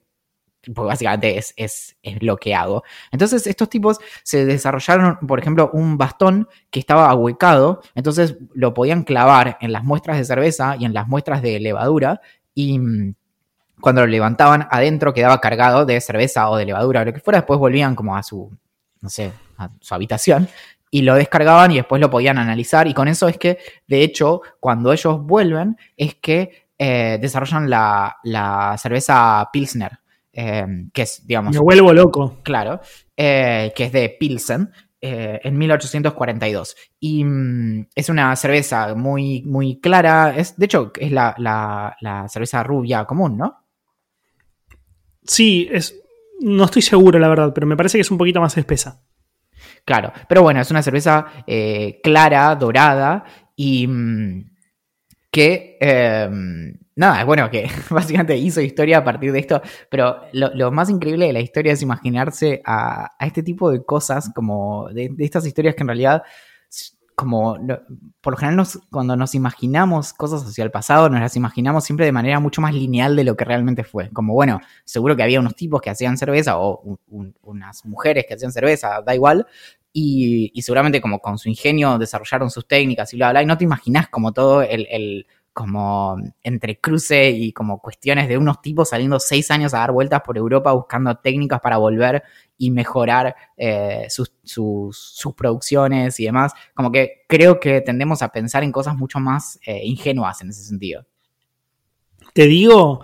S1: básicamente es, es, lo que hago. Entonces, estos tipos se desarrollaron, por ejemplo, un bastón que estaba ahuecado, entonces lo podían clavar en las muestras de cerveza y en las muestras de levadura y cuando lo levantaban adentro quedaba cargado de cerveza o de levadura o lo que fuera, después volvían como a su, no sé, a su habitación y lo descargaban y después lo podían analizar y con eso es que, de hecho, cuando ellos vuelven es que eh, desarrollan la, cerveza Pilsner, eh, que es, digamos...
S2: Me vuelvo loco.
S1: Claro, eh, que es de Pilsen. en 1842. Y mm, es una cerveza muy, muy clara. Es, de hecho, es la, la cerveza rubia común, ¿no?
S2: Sí, es, no estoy seguro, la verdad, pero me parece que es un poquito más espesa.
S1: Claro, pero bueno, es una cerveza eh, clara, dorada y mm, que, em, nada, bueno, que básicamente hizo historia a partir de esto, pero lo, más increíble de la historia es imaginarse a, este tipo de cosas, como de, estas historias que en realidad como por lo general cuando nos imaginamos cosas hacia el pasado, nos las imaginamos siempre de manera mucho más lineal de lo que realmente fue. Como bueno, seguro que había unos tipos que hacían cerveza o unas mujeres que hacían cerveza, da igual. Y, seguramente como con su ingenio desarrollaron sus técnicas y bla, bla, y no te imaginas como todo el como entre cruce y como cuestiones de unos tipos saliendo seis años a dar vueltas por Europa buscando técnicas para volver y mejorar eh, sus, producciones y demás. Como que creo que tendemos a pensar en cosas mucho más eh, ingenuas en ese sentido.
S2: Te digo,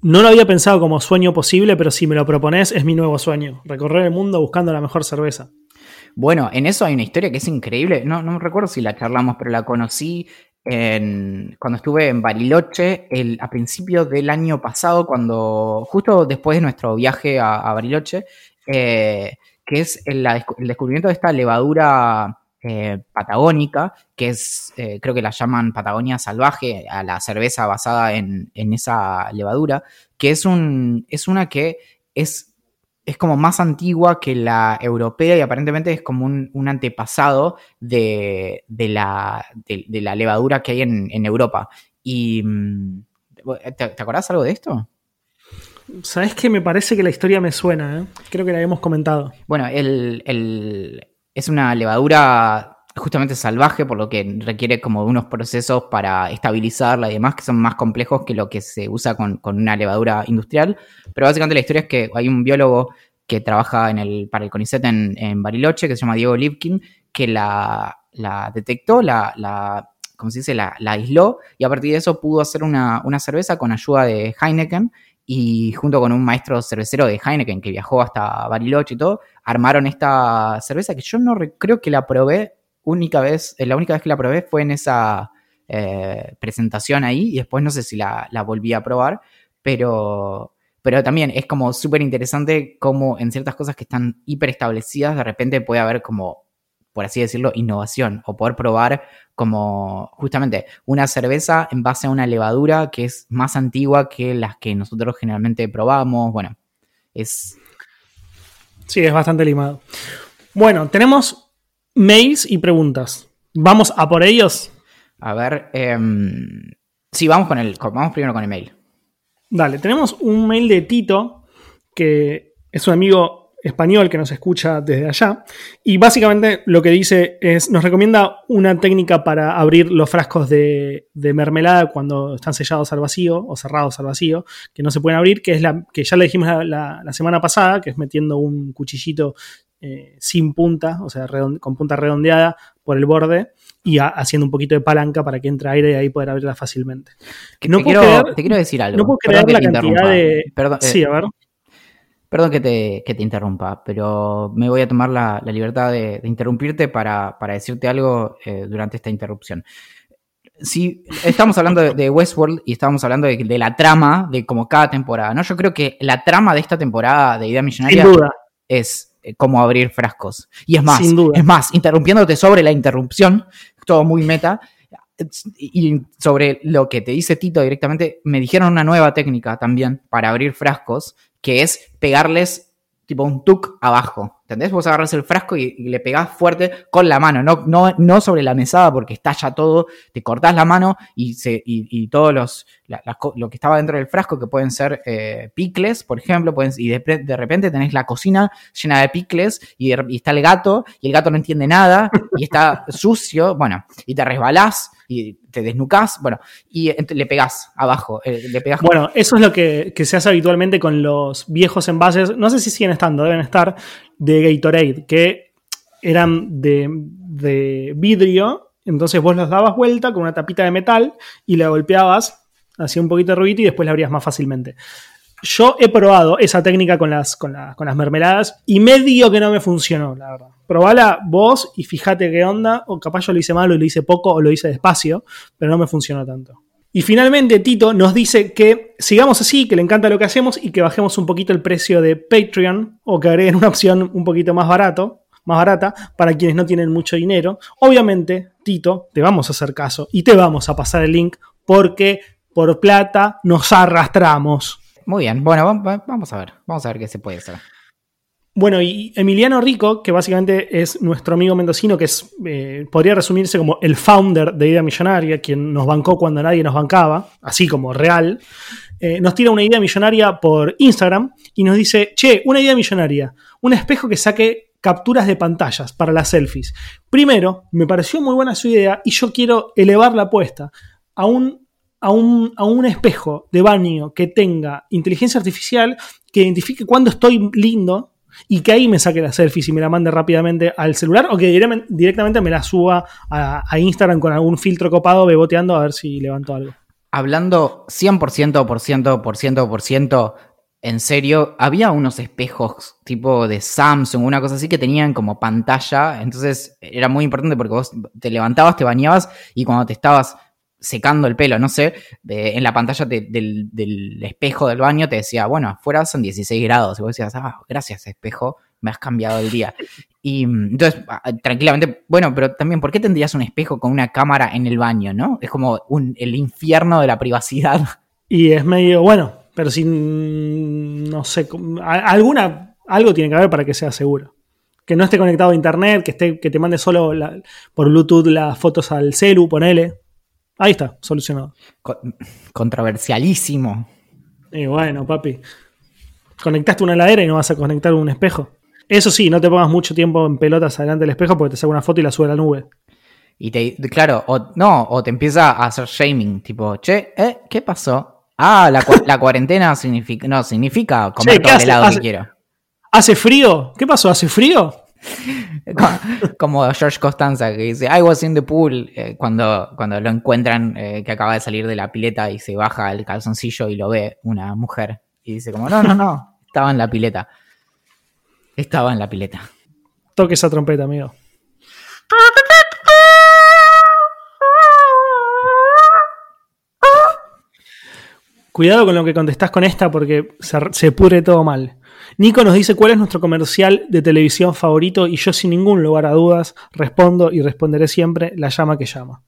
S2: no lo había pensado como sueño posible, pero si me lo propones es mi nuevo sueño, recorrer el mundo buscando la mejor cerveza.
S1: Bueno, en eso hay una historia que es increíble. No, no recuerdo si la charlamos, pero la conocí cuando estuve en Bariloche el, a principios del año pasado, cuando justo después de nuestro viaje a, Bariloche, eh, que es el, descubrimiento de esta levadura eh, patagónica, que es, eh, creo que la llaman Patagonia salvaje, a la cerveza basada en, en esa levadura, que es, un, es una que es es como más antigua que la europea y aparentemente es como un, antepasado de, la, de, la, levadura que hay en, Europa. Y, mm, ¿te, ¿te, acordás algo de esto?
S2: Sabes que me parece que la historia me suena, ¿eh? creo que la habíamos comentado.
S1: Bueno, el, es una levadura justamente salvaje, por lo que requiere como unos procesos para estabilizarla y demás que son más complejos que lo que se usa con, una levadura industrial. Pero básicamente la historia es que hay un biólogo que trabaja en el, para el CONICET en, Bariloche, que se llama Diego Lipkin, que la, detectó, la, la se dice? La, aisló y a partir de eso pudo hacer una, una cerveza con ayuda de Heineken y junto con un maestro cervecero de Heineken que viajó hasta Bariloche y todo, armaron esta cerveza que yo no creo que la probé única vez, eh, la única vez que la probé fue en esa eh, presentación ahí y después no sé si la, volví a probar, pero, pero también es como súper interesante cómo en ciertas cosas que están hiper establecidas de repente puede haber como, por así decirlo, innovación o poder probar como justamente una cerveza en base a una levadura que es más antigua que las que nosotros generalmente probamos. Bueno, es...
S2: Sí, es bastante limado. Bueno, tenemos mails y preguntas. ¿Vamos a por ellos?
S1: A ver, em, sí, vamos con el. Vamos primero con el mail.
S2: Dale, tenemos un mail de Tito, que es un amigo español que nos escucha desde allá. Y básicamente lo que dice es, nos recomienda una técnica para abrir los frascos de, mermelada cuando están sellados al vacío o cerrados al vacío, que no se pueden abrir, que es la que ya le dijimos la, semana pasada, que es metiendo un cuchillito eh, sin punta, o sea, con punta redondeada por el borde y haciendo un poquito de palanca para que entre aire y ahí poder abrirla fácilmente.
S1: No te, quiero, te, quiero, decir algo.
S2: No puedo creer la cantidad de...
S1: Perdón,
S2: sí, a ver.
S1: Perdón que te, que te, interrumpa, pero me voy a tomar la, libertad de, interrumpirte para, para, decirte algo eh, durante esta interrupción. Si estamos hablando de, Westworld y estamos hablando de, la trama de como cada temporada, ¿no? Yo creo que la trama de esta temporada de Idea Millonaria es eh, cómo abrir frascos. Y es más, es más, interrumpiéndote sobre la interrupción, todo muy meta, y sobre lo que te dice Tito directamente, me dijeron una nueva técnica también para abrir frascos que es pegarles tipo un tuk abajo. ¿Entendés? Vos agarras el frasco y, le pegás fuerte con la mano, no, no, no sobre la mesada porque estalla todo, te cortás la mano y, se, y, todos los, lo que estaba dentro del frasco, que pueden ser eh, picles, por ejemplo, pueden, y de, repente tenés la cocina llena de picles y, y, está el gato y el gato no entiende nada y está sucio, bueno, y te resbalás y te desnucas, bueno, y le pegás abajo, eh, le pegás
S2: Bueno, eso es lo que, se hace habitualmente con los viejos envases, no sé si siguen estando, deben estar, de Gatorade, que eran de, vidrio, entonces vos los dabas vuelta con una tapita de metal y la golpeabas, hacía un poquito de ruido y después la abrías más fácilmente. Yo he probado esa técnica con las, con, con las mermeladas y medio que no me funcionó, la verdad probala vos y fíjate qué onda, o capaz yo lo hice mal o lo hice poco o lo hice despacio, pero no me funcionó tanto. Y finalmente Tito nos dice que sigamos así, que le encanta lo que hacemos y que bajemos un poquito el precio de Patreon o que agreguen una opción un poquito más barato, más barata para quienes no tienen mucho dinero. Obviamente, Tito, te vamos a hacer caso y te vamos a pasar el link porque por plata nos arrastramos.
S1: Muy bien, bueno, vamos a ver, vamos a ver qué se puede hacer.
S2: Bueno, y Emiliano Rico, que básicamente es nuestro amigo mendocino, que es, eh, podría resumirse como el founder de Idea Millonaria, quien nos bancó cuando nadie nos bancaba, así como real, eh, nos tira una idea millonaria por Instagram y nos dice, che, una idea millonaria, un espejo que saque capturas de pantallas para las selfies. Primero, me pareció muy buena su idea y yo quiero elevar la apuesta a un, a un, a un espejo de baño que tenga inteligencia artificial que identifique cuándo estoy lindo y que ahí me saque la selfie y me la mande rápidamente al celular o que directamente me la suba a, Instagram con algún filtro copado beboteando a ver si levanto algo.
S1: Hablando 100%, por ciento, por ciento, por ciento, en serio, había unos espejos tipo de Samsung, una cosa así que tenían como pantalla, entonces era muy importante porque vos te levantabas, te bañabas y cuando te estabas secando el pelo, no sé, en la pantalla del, espejo del baño te decía, bueno, afuera son 16 grados. Y vos decías, ah, gracias espejo, me has cambiado el día. Y mm, entonces, ah, tranquilamente, bueno, pero también, ¿por qué tendrías un espejo con una cámara en el baño, no? Es como el infierno de la privacidad.
S2: Y es medio, bueno, pero sin, no sé, alguna, algo tiene que haber para que sea seguro. Que no esté conectado a internet, que, esté, que te mande solo por Bluetooth las fotos al celu, ponele. Ahí está, solucionado.
S1: controversialísimo.
S2: Y bueno, papi. Conectaste una heladera y no vas a conectar un espejo. Eso sí, no te pongas mucho tiempo en pelotas adelante del espejo porque te saca una foto y la sube a la nube.
S1: Y te, claro, o no, o te empieza a hacer shaming, tipo, che, ¿eh? ¿Qué pasó? Ah, la, cuarentena significa, no, significa comer todo el helado que quiero.
S2: ¿Hace frío? ¿Qué pasó? ¿Hace frío?
S1: Como George Costanza que dice, I was in the pool, eh, cuando, cuando lo encuentran eh, que acaba de salir de la pileta y se baja el calzoncillo y lo ve una mujer. Y dice como, no, no, no, estaba en la pileta. Estaba en la pileta.
S2: Toque esa trompeta, amigo. Cuidado con lo que contestás con esta porque se, se todo mal. Nico nos dice cuál es nuestro comercial de televisión favorito y yo sin ningún lugar a dudas respondo y responderé siempre la llama que llama.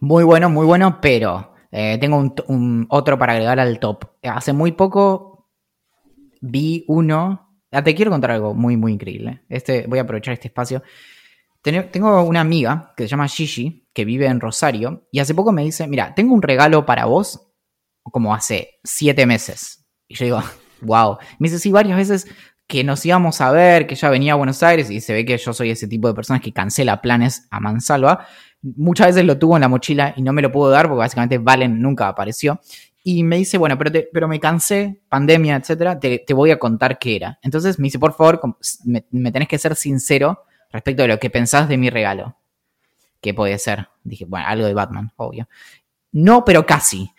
S1: Muy bueno, muy bueno, pero eh, tengo un, otro para agregar al top. Hace muy poco vi uno. Ah, te quiero contar algo muy, muy increíble. Este, voy a aprovechar este espacio. Tengo una amiga que se llama Gigi, que vive en Rosario, y hace poco me dice, mira, tengo un regalo para vos, como hace siete meses. Y yo digo, Wow. Me dice, sí, varias veces que nos íbamos a ver, que ella venía a Buenos Aires y se ve que yo soy ese tipo de personas que cancela planes a mansalva. Muchas veces lo tuvo en la mochila y no me lo pudo dar porque básicamente Valen nunca apareció. Y me dice, bueno, pero, pero me cansé, pandemia, etcétera, te, voy a contar qué era. Entonces me dice, por favor, me, me, tenés que ser sincero respecto de lo que pensás de mi regalo. ¿Qué puede ser? Dije, bueno, algo de Batman, obvio. No, pero casi.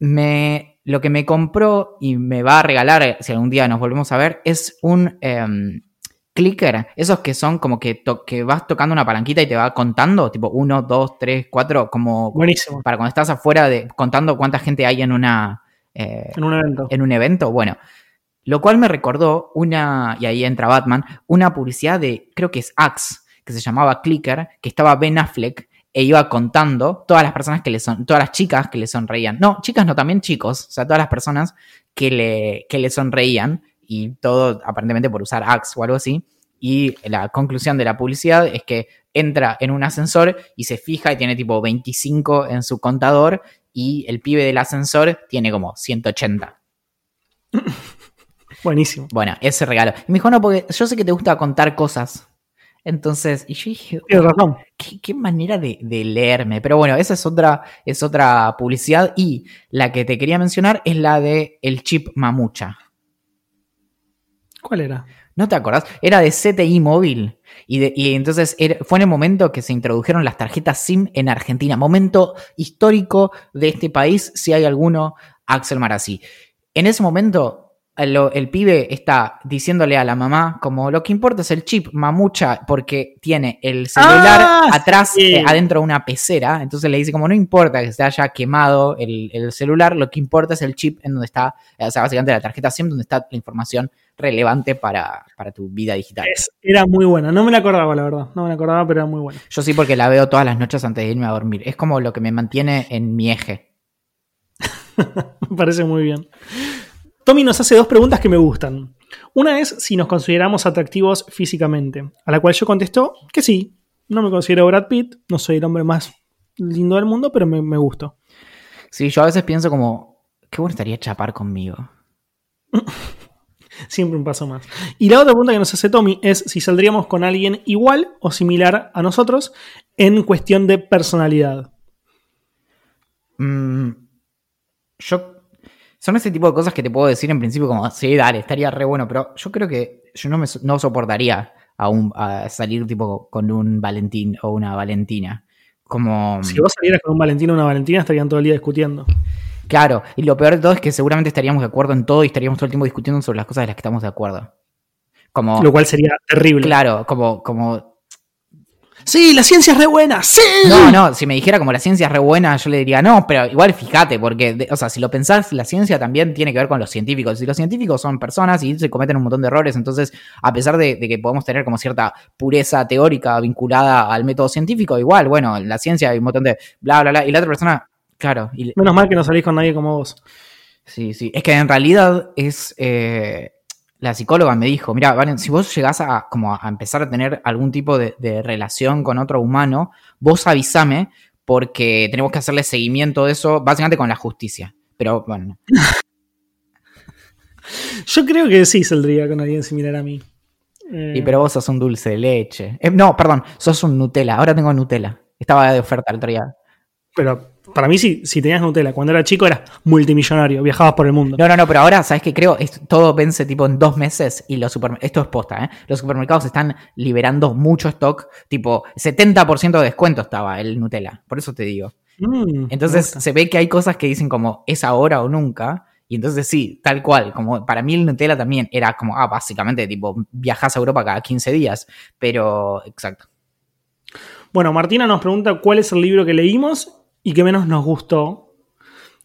S1: Me, lo que me compró y me va a regalar, eh, si algún día nos volvemos a ver, es un em, clicker. Esos que son como que, que vas tocando una palanquita y te va contando, tipo 1, 2, 3, 4, como...
S2: Buenísimo.
S1: Para cuando estás afuera de contando cuánta gente hay en una...
S2: Eh, en un evento.
S1: En un evento, bueno. Lo cual me recordó una, y ahí entra Batman, una publicidad de, creo que es Axe, que se llamaba Clicker, que estaba Ben Affleck e iba contando todas las personas que le son, todas las chicas que le sonreían. No, chicas no, también chicos, o sea, todas las personas que le, que le sonreían y todo aparentemente por usar Axe o algo así. Y la conclusión de la publicidad es que entra en un ascensor y se fija y tiene tipo 25 en su contador y el pibe del ascensor tiene como 180.
S2: Buenísimo.
S1: Bueno, ese regalo. Y me dijo, no, porque yo sé que te gusta contar cosas. Entonces, y yo dije, ¿qué, manera de, leerme. Pero bueno, esa es otra, es otra publicidad. Y la que te quería mencionar es la de el chip mamucha.
S2: ¿Cuál era?
S1: ¿No te acordás? Era de CTI móvil. Y, entonces fue en el momento que se introdujeron las tarjetas SIM en Argentina. Momento histórico de este país, si hay alguno, Axel Marazzi. En ese momento el, pibe está diciéndole a la mamá como lo que importa es el chip mamucha porque tiene el celular ah, atrás eh, adentro de una pecera. Entonces le dice como no importa que se haya quemado el, celular lo que importa es el chip en donde está o sea básicamente la tarjeta SIM donde está la información relevante para, tu vida digital
S2: era muy buena. No me la acordaba la verdad. No me la acordaba pero era muy buena.
S1: Yo sí porque la veo todas las noches antes de irme a dormir. Es como lo que me mantiene en mi eje.
S2: Me parece muy bien Tommy nos hace dos preguntas que me gustan. Una es si nos consideramos atractivos físicamente, a la cual yo contesto que sí. No me considero Brad Pitt, no soy el hombre más lindo del mundo, pero me, me gusto.
S1: Sí, yo a veces pienso como, qué bueno estaría chapar conmigo.
S2: Siempre un paso más. Y la otra pregunta que nos hace Tommy es si saldríamos con alguien igual o similar a nosotros en cuestión de personalidad.
S1: Mm, yo son ese tipo de cosas que te puedo decir en principio como, sí, dale, estaría re bueno, pero yo creo que yo no, me, no soportaría a, salir tipo con un Valentín o una Valentina. Como...
S2: Si vos salieras con un Valentín o una Valentina estarían todo el día discutiendo.
S1: Claro, y lo peor de todo es que seguramente estaríamos de acuerdo en todo y estaríamos todo el tiempo discutiendo sobre las cosas de las que estamos de acuerdo. Como,
S2: lo cual sería terrible.
S1: Claro, como, como
S2: sí, la ciencia es re buena, sí.
S1: No, no, si me dijera como la ciencia es re buena, yo le diría, no, pero igual fíjate, porque, o sea, si lo pensás, la ciencia también tiene que ver con los científicos. Y los científicos son personas y se cometen un montón de errores, entonces, a pesar de, que podemos tener como cierta pureza teórica vinculada al método científico, igual, bueno, en la ciencia hay un montón de bla, bla, bla. Y la otra persona, claro.
S2: Menos mal que no salís con nadie como vos.
S1: Sí, sí. Es que en realidad es. Eh, la psicóloga me dijo, mira, Valen, si vos llegás a, como a empezar a tener algún tipo de, relación con otro humano, vos avísame porque tenemos que hacerle seguimiento de eso, básicamente con la justicia. Pero bueno.
S2: Yo creo que sí saldría con alguien similar a mí.
S1: Y pero vos sos un dulce de leche. Eh, no, perdón, sos un Nutella. Ahora tengo Nutella. Estaba de oferta el otro día.
S2: Pero para mí, si, si tenías Nutella cuando era chico, eras multimillonario, viajabas por el mundo.
S1: No, no, no, pero ahora, ¿sabes qué? Creo es, todo vence tipo en dos meses y los supermercados, esto es posta, ¿eh? Los supermercados están liberando mucho stock, tipo 70% de descuento estaba el Nutella, por eso te digo. Mm, entonces se ve que hay cosas que dicen como es ahora o nunca. Y entonces sí, tal cual, como para mí el Nutella también era como, ah, básicamente, tipo, viajas a Europa cada 15 días, pero exacto.
S2: Bueno, Martina nos pregunta cuál es el libro que leímos y qué menos nos gustó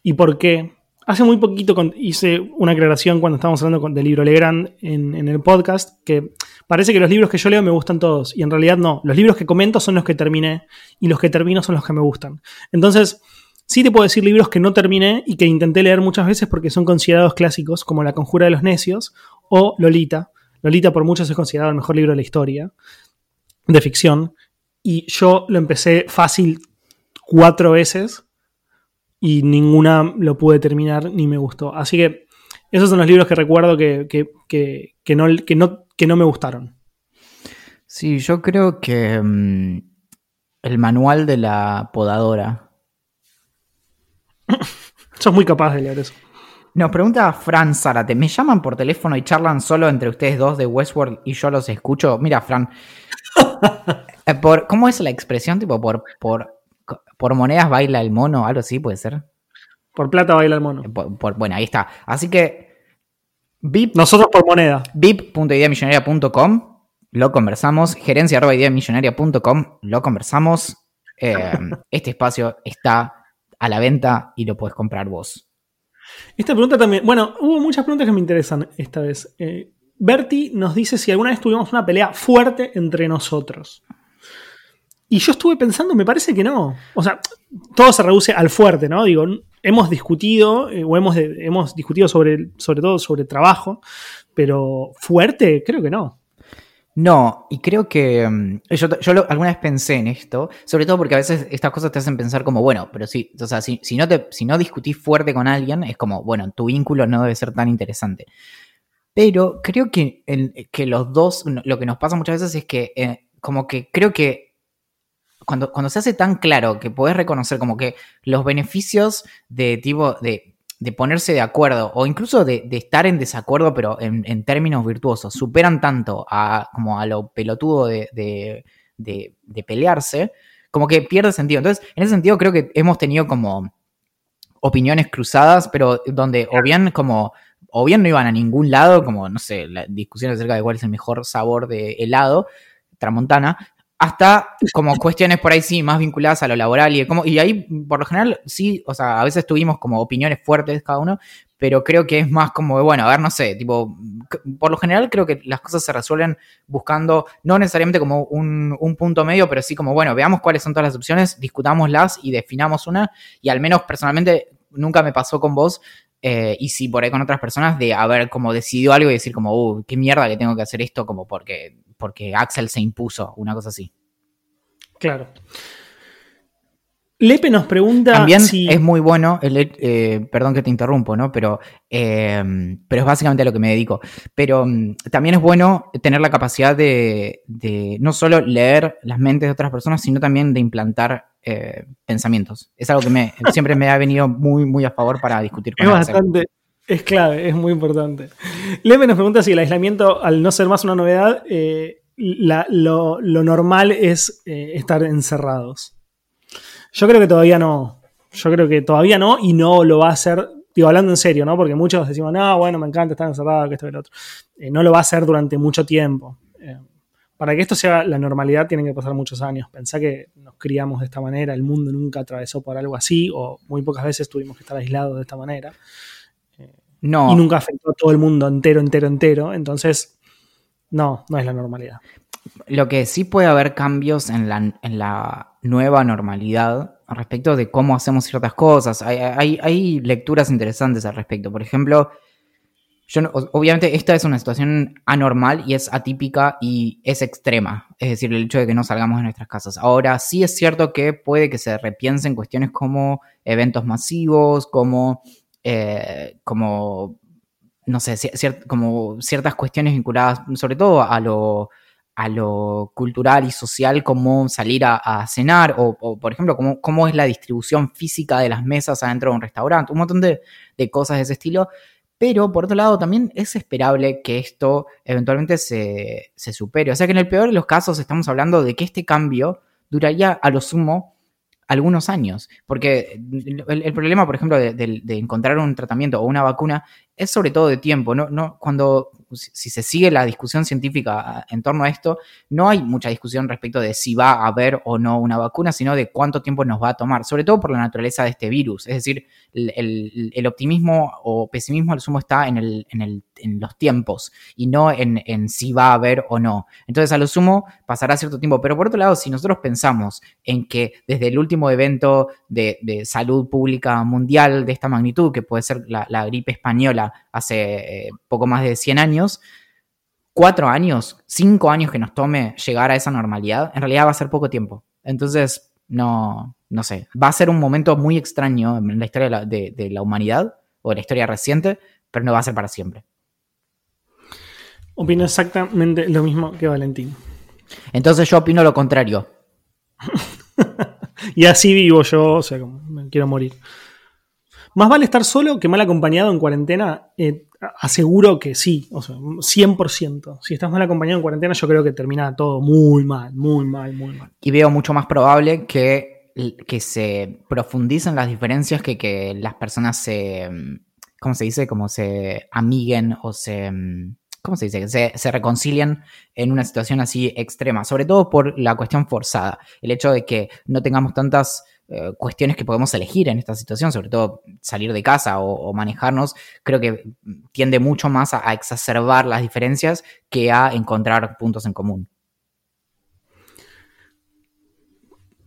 S2: y por qué. Hace muy poquito hice una aclaración cuando estábamos hablando del libro Legrand en, en, el podcast, que parece que los libros que yo leo me gustan todos, y en realidad no. Los libros que comento son los que terminé, y los que termino son los que me gustan. Entonces, sí te puedo decir libros que no terminé y que intenté leer muchas veces porque son considerados clásicos, como La Conjura de los Necios o Lolita. Lolita por muchos es considerado el mejor libro de la historia, de ficción, y yo lo empecé fácil cuatro veces y ninguna lo pude terminar ni me gustó. Así que Esos son los libros que recuerdo que, que, no, que, no, que no me gustaron.
S1: Sí, yo creo que mm, el manual de la podadora.
S2: Sos muy capaz de leer eso.
S1: Nos pregunta Fran Zárate, ¿me llaman por teléfono y charlan solo entre ustedes dos de Westworld y yo los escucho? Mira, Fran, eh, por, ¿cómo es la expresión? Tipo, por, por, por monedas baila el mono, algo así puede ser.
S2: Por plata baila el mono. Eh,
S1: bueno, ahí está. Así que,
S2: VIP. Nosotros por moneda.
S1: VIP.ideamillonaria.com, lo conversamos. Gerencia.ideamillonaria.com, lo conversamos. Eh, este espacio está a la venta y lo puedes comprar vos.
S2: Esta pregunta también, bueno, hubo muchas preguntas que me interesan esta vez. Eh, Bertie nos dice si alguna vez tuvimos una pelea fuerte entre nosotros. Y yo estuve pensando, me parece que no. O sea, todo se reduce al fuerte, ¿no? Digo, hemos discutido, eh, o hemos, hemos discutido sobre, sobre todo sobre trabajo, pero fuerte, creo que no.
S1: No, y creo que mm, yo, alguna vez pensé en esto, sobre todo porque a veces estas cosas te hacen pensar como, bueno, pero sí, o sea, si, no, te, si no discutís fuerte con alguien, es como, bueno, tu vínculo no debe ser tan interesante. Pero creo que, que los dos, lo que nos pasa muchas veces es que, eh, como que creo que cuando, cuando se hace tan claro que podés reconocer como que los beneficios de tipo, de de ponerse de acuerdo o incluso de, estar en desacuerdo, pero en, términos virtuosos, superan tanto a, como a lo pelotudo de, pelearse, como que pierde sentido. Entonces, en ese sentido creo que hemos tenido como opiniones cruzadas, pero donde o bien como o bien no iban a ningún lado, como no sé, la discusión acerca de cuál es el mejor sabor de helado, tramontana, hasta como cuestiones por ahí sí más vinculadas a lo laboral y como y ahí por lo general sí, o sea, a veces tuvimos como opiniones fuertes cada uno, pero creo que es más como bueno, a ver, no sé, tipo, por lo general creo que las cosas se resuelven buscando no necesariamente como un, punto medio, pero sí como bueno, veamos cuáles son todas las opciones, discutámoslas y definamos una y al menos personalmente nunca me pasó con vos eh, y sí por ahí con otras personas de haber como decidido algo y decir como, uh, qué mierda que tengo que hacer esto como porque porque Axel se impuso, una cosa así.
S2: Claro. Lepe nos pregunta
S1: También es muy bueno, eh, perdón que te interrumpo, ¿no? Pero, eh, pero es básicamente a lo que me dedico. Pero mm, también es bueno tener la capacidad de, no solo leer las mentes de otras personas, sino también de implantar eh, pensamientos. Es algo que me, siempre me ha venido muy, muy a favor para discutir
S2: con Es bastante, es clave, es muy importante. Leme nos pregunta si el aislamiento, al no ser más una novedad, eh, lo, normal es eh, estar encerrados. Yo creo que todavía no. Yo creo que todavía no y no lo va a hacer, digo, hablando en serio, ¿no? Porque muchos decimos, no, bueno, me encanta estar encerrado, que esto y lo otro. Eh, no lo va a hacer durante mucho tiempo. Para que esto sea la normalidad tienen que pasar muchos años. Pensá que nos criamos de esta manera, el mundo nunca atravesó por algo así o muy pocas veces tuvimos que estar aislados de esta manera. No. Y nunca afectó a todo el mundo entero, entero, entero. Entonces, no, no es la normalidad.
S1: Lo que sí puede haber cambios en la, en la nueva normalidad respecto de cómo hacemos ciertas cosas. Hay, hay, lecturas interesantes al respecto. Por ejemplo, yo obviamente esta es una situación anormal y es atípica y es extrema. Es decir, el hecho de que no salgamos de nuestras casas. Ahora, sí es cierto que puede que se repiensen cuestiones como eventos masivos, como eh, como, no sé, como ciertas cuestiones vinculadas sobre todo a lo, a lo cultural y social, como salir a, cenar, o, por ejemplo, cómo, cómo, es la distribución física de las mesas adentro de un restaurante, un montón de, de, cosas de ese estilo. Pero por otro lado, también es esperable que esto eventualmente se, se supere. O sea que en el peor de los casos estamos hablando de que este cambio duraría a lo sumo algunos años. Porque el, problema, por ejemplo, de, encontrar un tratamiento o una vacuna es sobre todo de tiempo. No, no, cuando si se sigue la discusión científica en torno a esto, no hay mucha discusión respecto de si va a haber o no una vacuna, sino de cuánto tiempo nos va a tomar, sobre todo por la naturaleza de este virus. Es decir, el, optimismo o pesimismo al sumo está en, el, en, los tiempos y no en, si va a haber o no. Entonces, a lo sumo pasará cierto tiempo. Pero por otro lado, si nosotros pensamos en que desde el último evento de, salud pública mundial de esta magnitud, que puede ser la, gripe española hace eh, poco más de 100 años, cuatro años, cinco años que nos tome llegar a esa normalidad, en realidad va a ser poco tiempo. Entonces, no, no sé, va a ser un momento muy extraño en la historia de la, humanidad, o de la historia reciente, pero no va a ser para siempre.
S2: Opino exactamente lo mismo que Valentín.
S1: Entonces yo opino lo contrario.
S2: y así vivo yo, o sea, como me quiero morir. Más vale estar solo que mal acompañado en cuarentena. Eh, aseguro que sí, o sea, 100%. Si estás mal acompañado en cuarentena, yo creo que termina todo muy mal, muy mal, muy mal.
S1: Y veo mucho más probable que, que se profundicen las diferencias que que las personas se, ¿cómo se dice? Como se amiguen o se ¿cómo se dice? Se, reconcilien en una situación así extrema, sobre todo por la cuestión forzada, el hecho de que no tengamos tantas eh, cuestiones que podemos elegir en esta situación, sobre todo salir de casa o, manejarnos, creo que tiende mucho más a, exacerbar las diferencias que a encontrar puntos en común.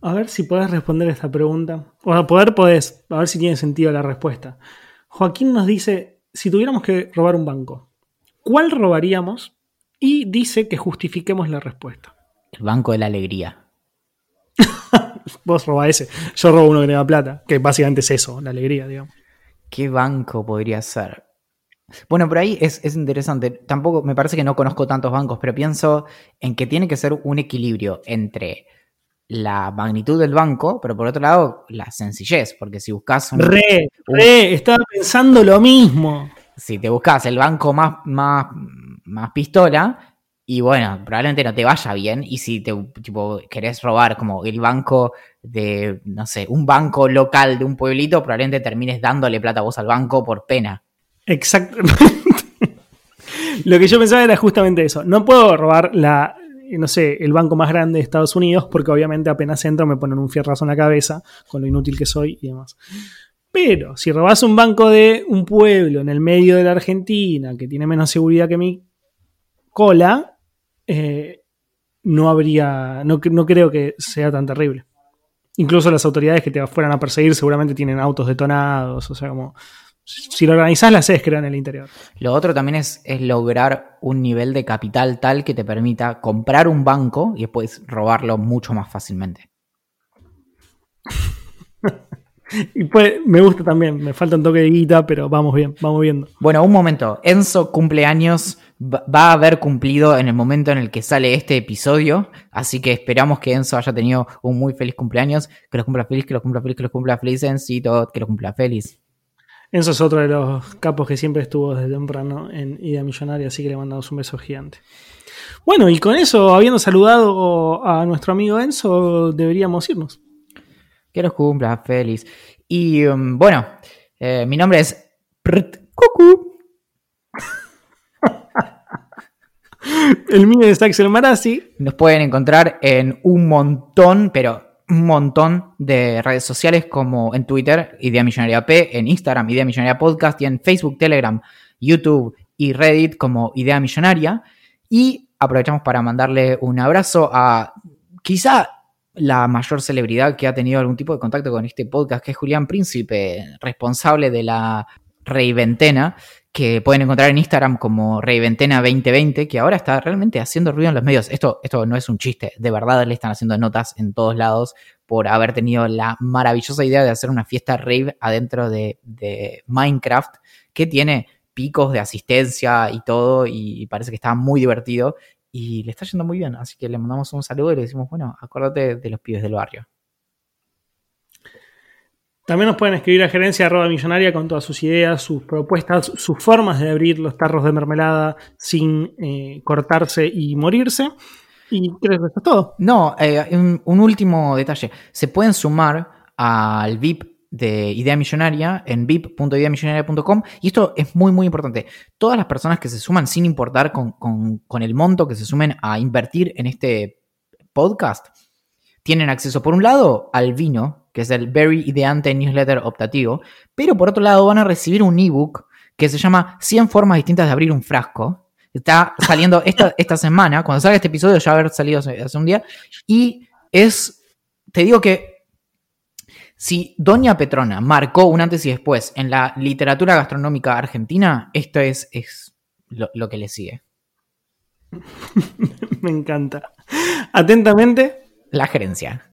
S2: A ver si puedes responder esta pregunta. O a poder podés, a ver si tiene sentido la respuesta. Joaquín nos dice, si tuviéramos que robar un banco, ¿Cuál robaríamos? Y dice que justifiquemos la respuesta.
S1: El Banco de la Alegría.
S2: Vos roba ese. Yo robo uno que tenga plata, que básicamente es eso, la alegría, digamos.
S1: ¿Qué banco podría ser? Bueno, por ahí es, es, interesante. Tampoco me parece que no conozco tantos bancos, pero pienso en que tiene que ser un equilibrio entre la magnitud del banco, pero por otro lado, la sencillez, porque si buscas un.
S2: Re, re, estaba pensando lo mismo
S1: si te buscas el banco más, más, más pistola, y bueno, probablemente no te vaya bien. Y si te tipo, querés robar como el banco de, no sé, un banco local de un pueblito, probablemente termines dándole plata vos al banco por pena.
S2: Exactamente. Lo que yo pensaba era justamente eso. No puedo robar la, no sé, el banco más grande de Estados Unidos, porque obviamente apenas entro me ponen un fierrazo en la cabeza, con lo inútil que soy y demás. Pero si robas un banco de un pueblo en el medio de la Argentina que tiene menos seguridad que mi cola, eh, no habría, no, creo que sea tan terrible. Incluso las autoridades que te fueran a perseguir seguramente tienen autos detonados, o sea, como si lo organizás, las haces, creo, en el interior.
S1: Lo otro también es, es, lograr un nivel de capital tal que te permita comprar un banco y después robarlo mucho más fácilmente.
S2: Y pues me gusta también, me falta un toque de guita, pero vamos bien, vamos viendo.
S1: Bueno, un momento. Enzo cumpleaños va a haber cumplido en el momento en el que sale este episodio, así que esperamos que Enzo haya tenido un muy feliz cumpleaños, que lo cumpla feliz, que lo cumpla feliz, que lo cumpla feliz, Encito, que lo cumpla feliz.
S2: Enzo es otro de los capos que siempre estuvo desde temprano en Idea Millonaria, así que le mandamos un beso gigante. Bueno, y con eso, habiendo saludado a nuestro amigo Enzo, deberíamos irnos.
S1: Que los cumpla feliz. Y um, bueno, eh, mi nombre es Cucu.
S2: El mío es Axel Marazzi.
S1: Nos pueden encontrar en un montón, pero un montón de redes sociales como en Twitter, Idea Millonaria P, en Instagram, Idea Millonaria Podcast, y en Facebook, Telegram, YouTube y Reddit como Idea Millonaria. Y aprovechamos para mandarle un abrazo a quizá la mayor celebridad que ha tenido algún tipo de contacto con este podcast, que es Julián Príncipe, responsable de la Reiventena, que pueden encontrar en Instagram como Reiventena2020, que ahora está realmente haciendo ruido en los medios. Esto, esto no es un chiste, de verdad le están haciendo notas en todos lados por haber tenido la maravillosa idea de hacer una fiesta rave adentro de, de Minecraft, que tiene picos de asistencia y todo, y parece que está muy divertido y le está yendo muy bien. Así que le mandamos un saludo y le decimos, bueno, acuérdate de los pibes del barrio.
S2: También nos pueden escribir a gerencia arroba millonaria con todas sus ideas, sus propuestas, sus formas de abrir los tarros de mermelada sin eh, cortarse y morirse. Y creo que eso es todo.
S1: No, eh, un, último detalle. Se pueden sumar al VIP de Idea Millonaria en vip.ideamillonaria.com y esto es muy muy importante. Todas las personas que se suman sin importar con, con, el monto que se sumen a invertir en este podcast tienen acceso por un lado al vino, que es el Very Ideante Newsletter optativo, pero por otro lado van a recibir un ebook que se llama 100 formas distintas de abrir un frasco. Está saliendo esta, esta semana, cuando salga este episodio ya va a haber salido hace un día, y es, te digo que si Doña Petrona marcó un antes y después en la literatura gastronómica argentina, esto es, es lo, que le sigue.
S2: Me encanta. Atentamente.
S1: La gerencia.